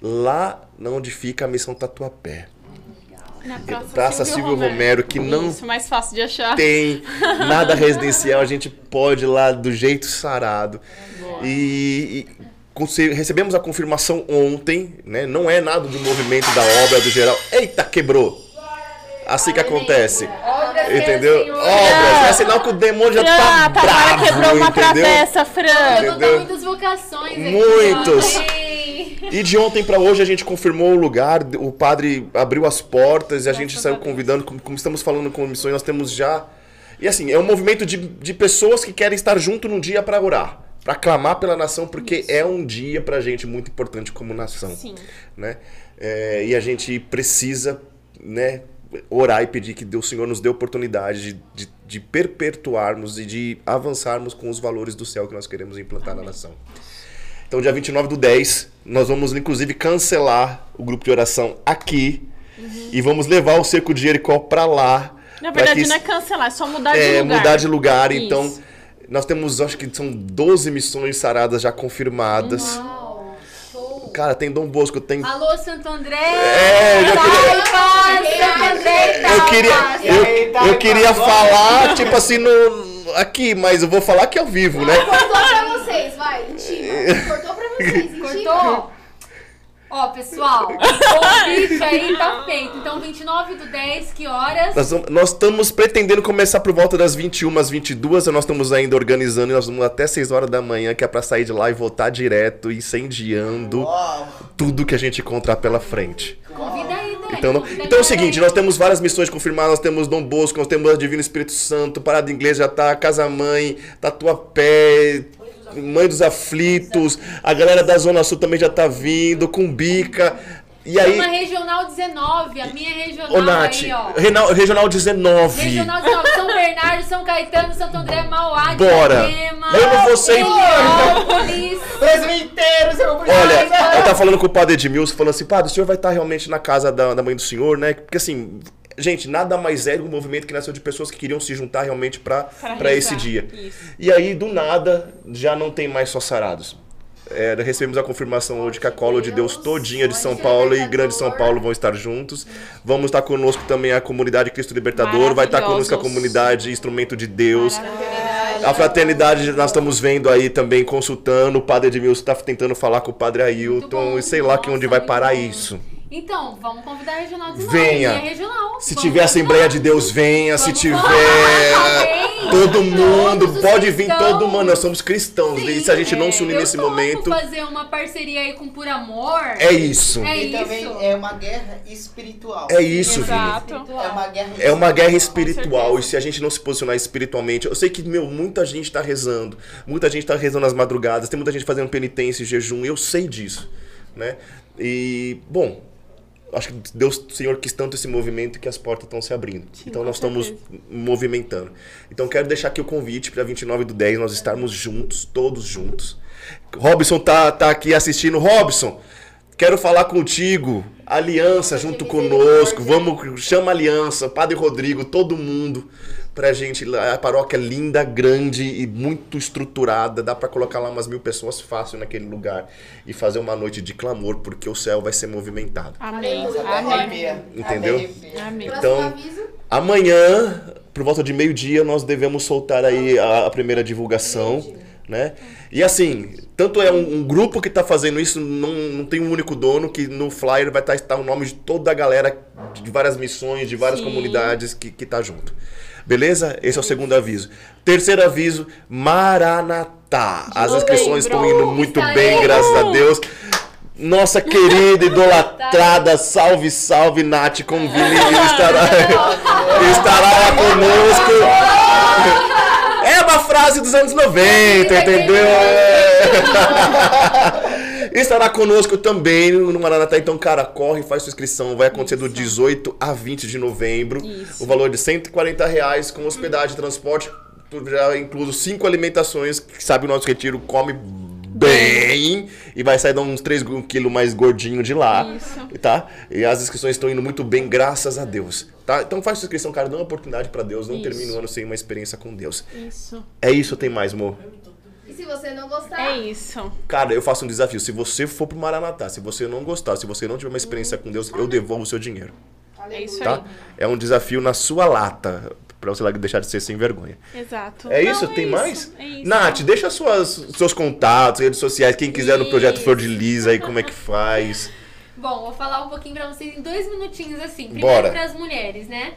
Lá onde fica a missão Tatuapé. Na Praça Silvio Romero, que não Isso, mais fácil de achar. tem nada residencial, a gente pode ir lá do jeito sarado. E, e recebemos a confirmação ontem, né? Não é nada do movimento da obra do geral. Eita, quebrou! Assim que acontece. Entendeu? Obras, é sinal que o demônio já Fran, tá bravo, quebrou uma entendeu? travessa, Fran. Eu vou Entendeu? dar muitas vocações aqui. Muitos. E de ontem pra hoje a gente confirmou o lugar, o padre abriu as portas e a gente saiu convidando, como, estamos falando com missões, nós temos já. E assim, é um movimento de, de pessoas que querem estar junto num dia pra orar, pra clamar pela nação, porque é um dia pra gente muito importante como nação. Sim. Né? É, e a gente precisa, né, orar e pedir que Deus, Senhor, nos dê oportunidade de, de, de perpetuarmos e de avançarmos com os valores do céu que nós queremos implantar na nação. Então, dia 29 do 10, nós vamos, inclusive, cancelar o grupo de oração aqui e vamos levar o Cerco de Jericó para lá. Na verdade, que não é cancelar, é só mudar de é, lugar. mudar de lugar. Então, Isso. nós temos, acho que são 12 missões saradas já confirmadas. Uau, show. Cara, tem Dom Bosco, tem Alô, Santo André! É, eu queria-! Eu queria, eu, eu queria falar, tipo assim, no, aqui, mas eu vou falar aqui ao vivo, né? Cortou pra vocês, vai, intima. Cortou pra vocês. Cortou? Ó, pessoal, o convite aí tá feito. Então, 29 do 10, que horas? Nós, vamos- nós estamos pretendendo começar por volta das 21 às 22, nós estamos ainda organizando e nós vamos até 6 horas da manhã, que é pra sair de lá e voltar direto, incendiando Uau. tudo que a gente encontrar pela frente. Convida aí, Dani. Então, não- convida a então é o galera seguinte, aí. nós temos várias missões confirmadas, nós temos Dom Bosco, nós temos a Divino Espírito Santo, Parada Inglesa já tá, Casa Mãe, Tatuapé, Mãe dos Aflitos, a galera da Zona Sul também já tá vindo, Cumbica. E aí, Uma regional 19, a minha regional ô Nath, aí, ó. Renal- Regional 19. Regional 19, São Bernardo, São Caetano, Santo André, Mauá, Bora. Diadema, Leva você- Heliópolis. Brasil inteiro, seu Olha, eu tava falando com o padre Edmilson, falando assim, padre, o senhor vai estar realmente na casa da, da mãe do senhor, né? Porque assim, gente, nada mais é do que um movimento que nasceu de pessoas que queriam se juntar realmente pra esse dia. isso. E aí, do nada, já não tem mais só sarados. É, recebemos a confirmação hoje que a Colo de Deus todinha de São Paulo e Grande São Paulo vão estar juntos. Vamos estar conosco também a comunidade Cristo Libertador, vai estar conosco a comunidade Instrumento de Deus. A fraternidade nós estamos vendo aí também, consultando. O padre Edmilson está tentando falar com o padre Ailton. bom. E sei lá que onde vai parar isso. Então, vamos convidar a Regional de Venha. Regional. Se Vamos tiver Assembleia de. Deus, venha. Se Vamos tiver. Vem. Todo mundo, Todos os pode vir cristãos. todo mundo. Nós somos cristãos. Sim, e se a gente não é, se unir eu nesse momento, fazer uma parceria aí com Por Amor. é isso. É E isso. também é uma guerra espiritual. É isso, Vini. Exato. É uma guerra É uma guerra Com espiritual. E se a gente não se posicionar espiritualmente. Eu sei que, meu, muita gente tá rezando. Muita gente tá rezando nas madrugadas. Tem muita gente fazendo penitência e jejum. Eu sei disso. Né? E, bom. Acho que Deus, o Senhor quis tanto esse movimento que as portas estão se abrindo. então com nós estamos certeza. movimentando. Então quero deixar aqui o convite para 29 do 10 nós estarmos juntos, todos juntos. Robson tá, tá aqui assistindo. Robson, quero falar contigo. Aliança junto conosco. Vamos, chama aliança, Padre Rodrigo, todo mundo pra gente. A paróquia é linda, grande e muito estruturada. Dá pra colocar lá umas mil pessoas fácil naquele lugar e fazer uma noite de clamor, porque o céu vai ser movimentado. Amém. Amém. Entendeu? Amém. Então-. Amanhã, por volta de meio-dia, nós devemos soltar aí a, a primeira divulgação, né? E assim, tanto é um, um grupo que tá fazendo isso, não, não tem um único dono, que no flyer vai estar o nome de toda a galera de várias missões, de várias Sim. comunidades que, que tá junto. Beleza? Esse é o segundo aviso. Terceiro aviso, Maranatá. As inscrições estão indo muito bem, graças a Deus. Nossa querida, idolatrada, salve, salve, Nath, convide, estará, estará lá conosco. É uma frase dos anos 90, entendeu? Estará conosco também no Maranatá. Então, cara, corre, faz sua inscrição. Vai acontecer do 18 a 20 de novembro. Isso. O valor de 140 reais com hospedagem e transporte. Já incluso cinco alimentações. Que sabe o nosso retiro come bem. E vai sair uns 3 quilos mais gordinho de lá. Isso. Tá? E as inscrições estão indo muito bem, graças a Deus. Tá? Então faz sua inscrição, cara. Dá uma oportunidade pra Deus. Não Isso. termine o ano sem uma experiência com Deus. Isso. É isso ou tem mais, amor? Se você não gostar, É isso. Cara, eu faço um desafio. Se você for pro Maranatá, se você não gostar, se você não tiver uma experiência com Deus, eu devolvo o seu dinheiro. É isso Tá? aí. É um desafio na sua lata. Pra você deixar de ser sem vergonha. Exato. É Não, isso? é Tem isso, mais? É isso. Nath, deixa suas, seus contatos, redes sociais, quem quiser no projeto Isso. Flor de Lis aí, como é que faz. Bom, vou falar um pouquinho pra vocês em dois minutinhos assim. Primeiro Bora. para as mulheres, né?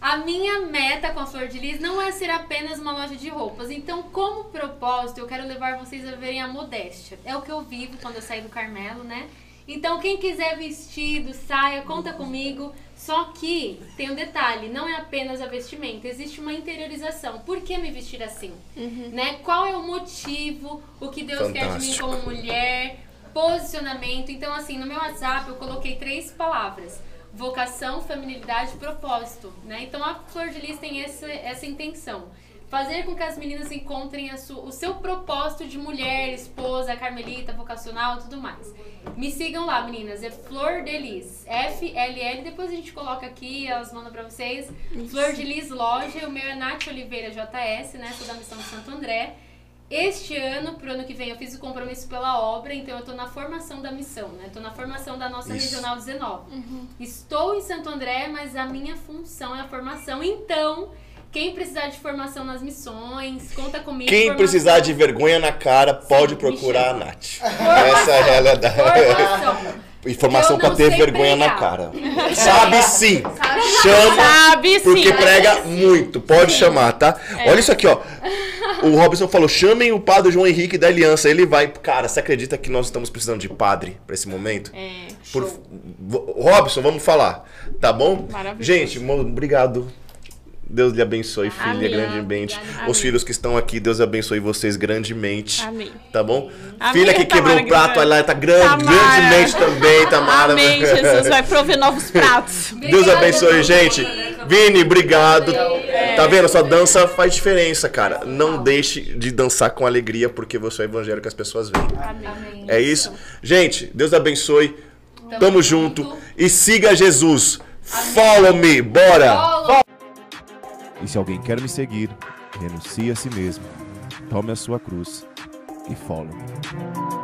A minha meta com a Flor de Lis não é ser apenas uma loja de roupas. Então, como propósito, eu quero levar vocês a verem a modéstia. É o que eu vivo quando eu saí do Carmelo, né? Então, quem quiser vestido, saia, conta comigo. Só que tem um detalhe, não é apenas a vestimenta, existe uma interiorização. Por que me vestir assim? Né? Qual é o motivo, o que Deus quer de mim Fantástico. como mulher, posicionamento. Então, assim, no meu WhatsApp eu coloquei três palavras: vocação, feminilidade e propósito. Né? Então, a Flor de Lis tem essa, essa intenção. Fazer com que as meninas encontrem a su- o seu propósito de mulher, esposa, carmelita, vocacional e tudo mais. Me sigam lá, meninas. É Flor de Lis. F-L-L. Depois a gente coloca aqui, elas mandam pra vocês. Flor de Lis Loja. O meu é Nath Oliveira JS, né? Sou da missão de Santo André. Este ano, pro ano que vem, eu fiz o compromisso pela obra, então eu tô na formação da missão, né? Tô na formação da nossa Isso. Regional 19. Estou em Santo André, mas a minha função é a formação. Então, quem precisar de formação nas missões, conta comigo. Quem Formação- precisar de vergonha na cara, pode me procurar a. Nath. Essa é a realidade. Formação. Informação não ter vergonha na pregar. cara. Sabe sim. Chama Sabe sim. porque prega muito. Pode chamar, tá? É. Olha isso aqui, ó. O Robson falou: chamem o padre João Henrique da Aliança. Ele vai. Cara, você acredita que nós estamos precisando de padre pra esse momento? É. Por... Robson, vamos falar. Tá bom? Maravilhoso. Gente, obrigado. Deus lhe abençoe, filha, Amém. grandemente. Obrigada. Os filhos que estão aqui, Deus abençoe vocês grandemente. Amém. Tá bom? Amém, filha que quebrou o prato, que- olha lá, tá grande, Tamara. grandemente também, Tamara. Amém, Jesus vai prover novos pratos. Deus abençoe, gente. Vini, obrigado. Tá vendo? Sua dança faz diferença, cara. Não deixe de dançar com alegria, porque você é o evangelho que as pessoas veem. Amém. É isso? Gente, Deus abençoe. Tamo junto. E siga Jesus. Follow me. Bora. Follow. E se alguém quer me seguir, renuncie a si mesmo, tome a sua cruz e follow me.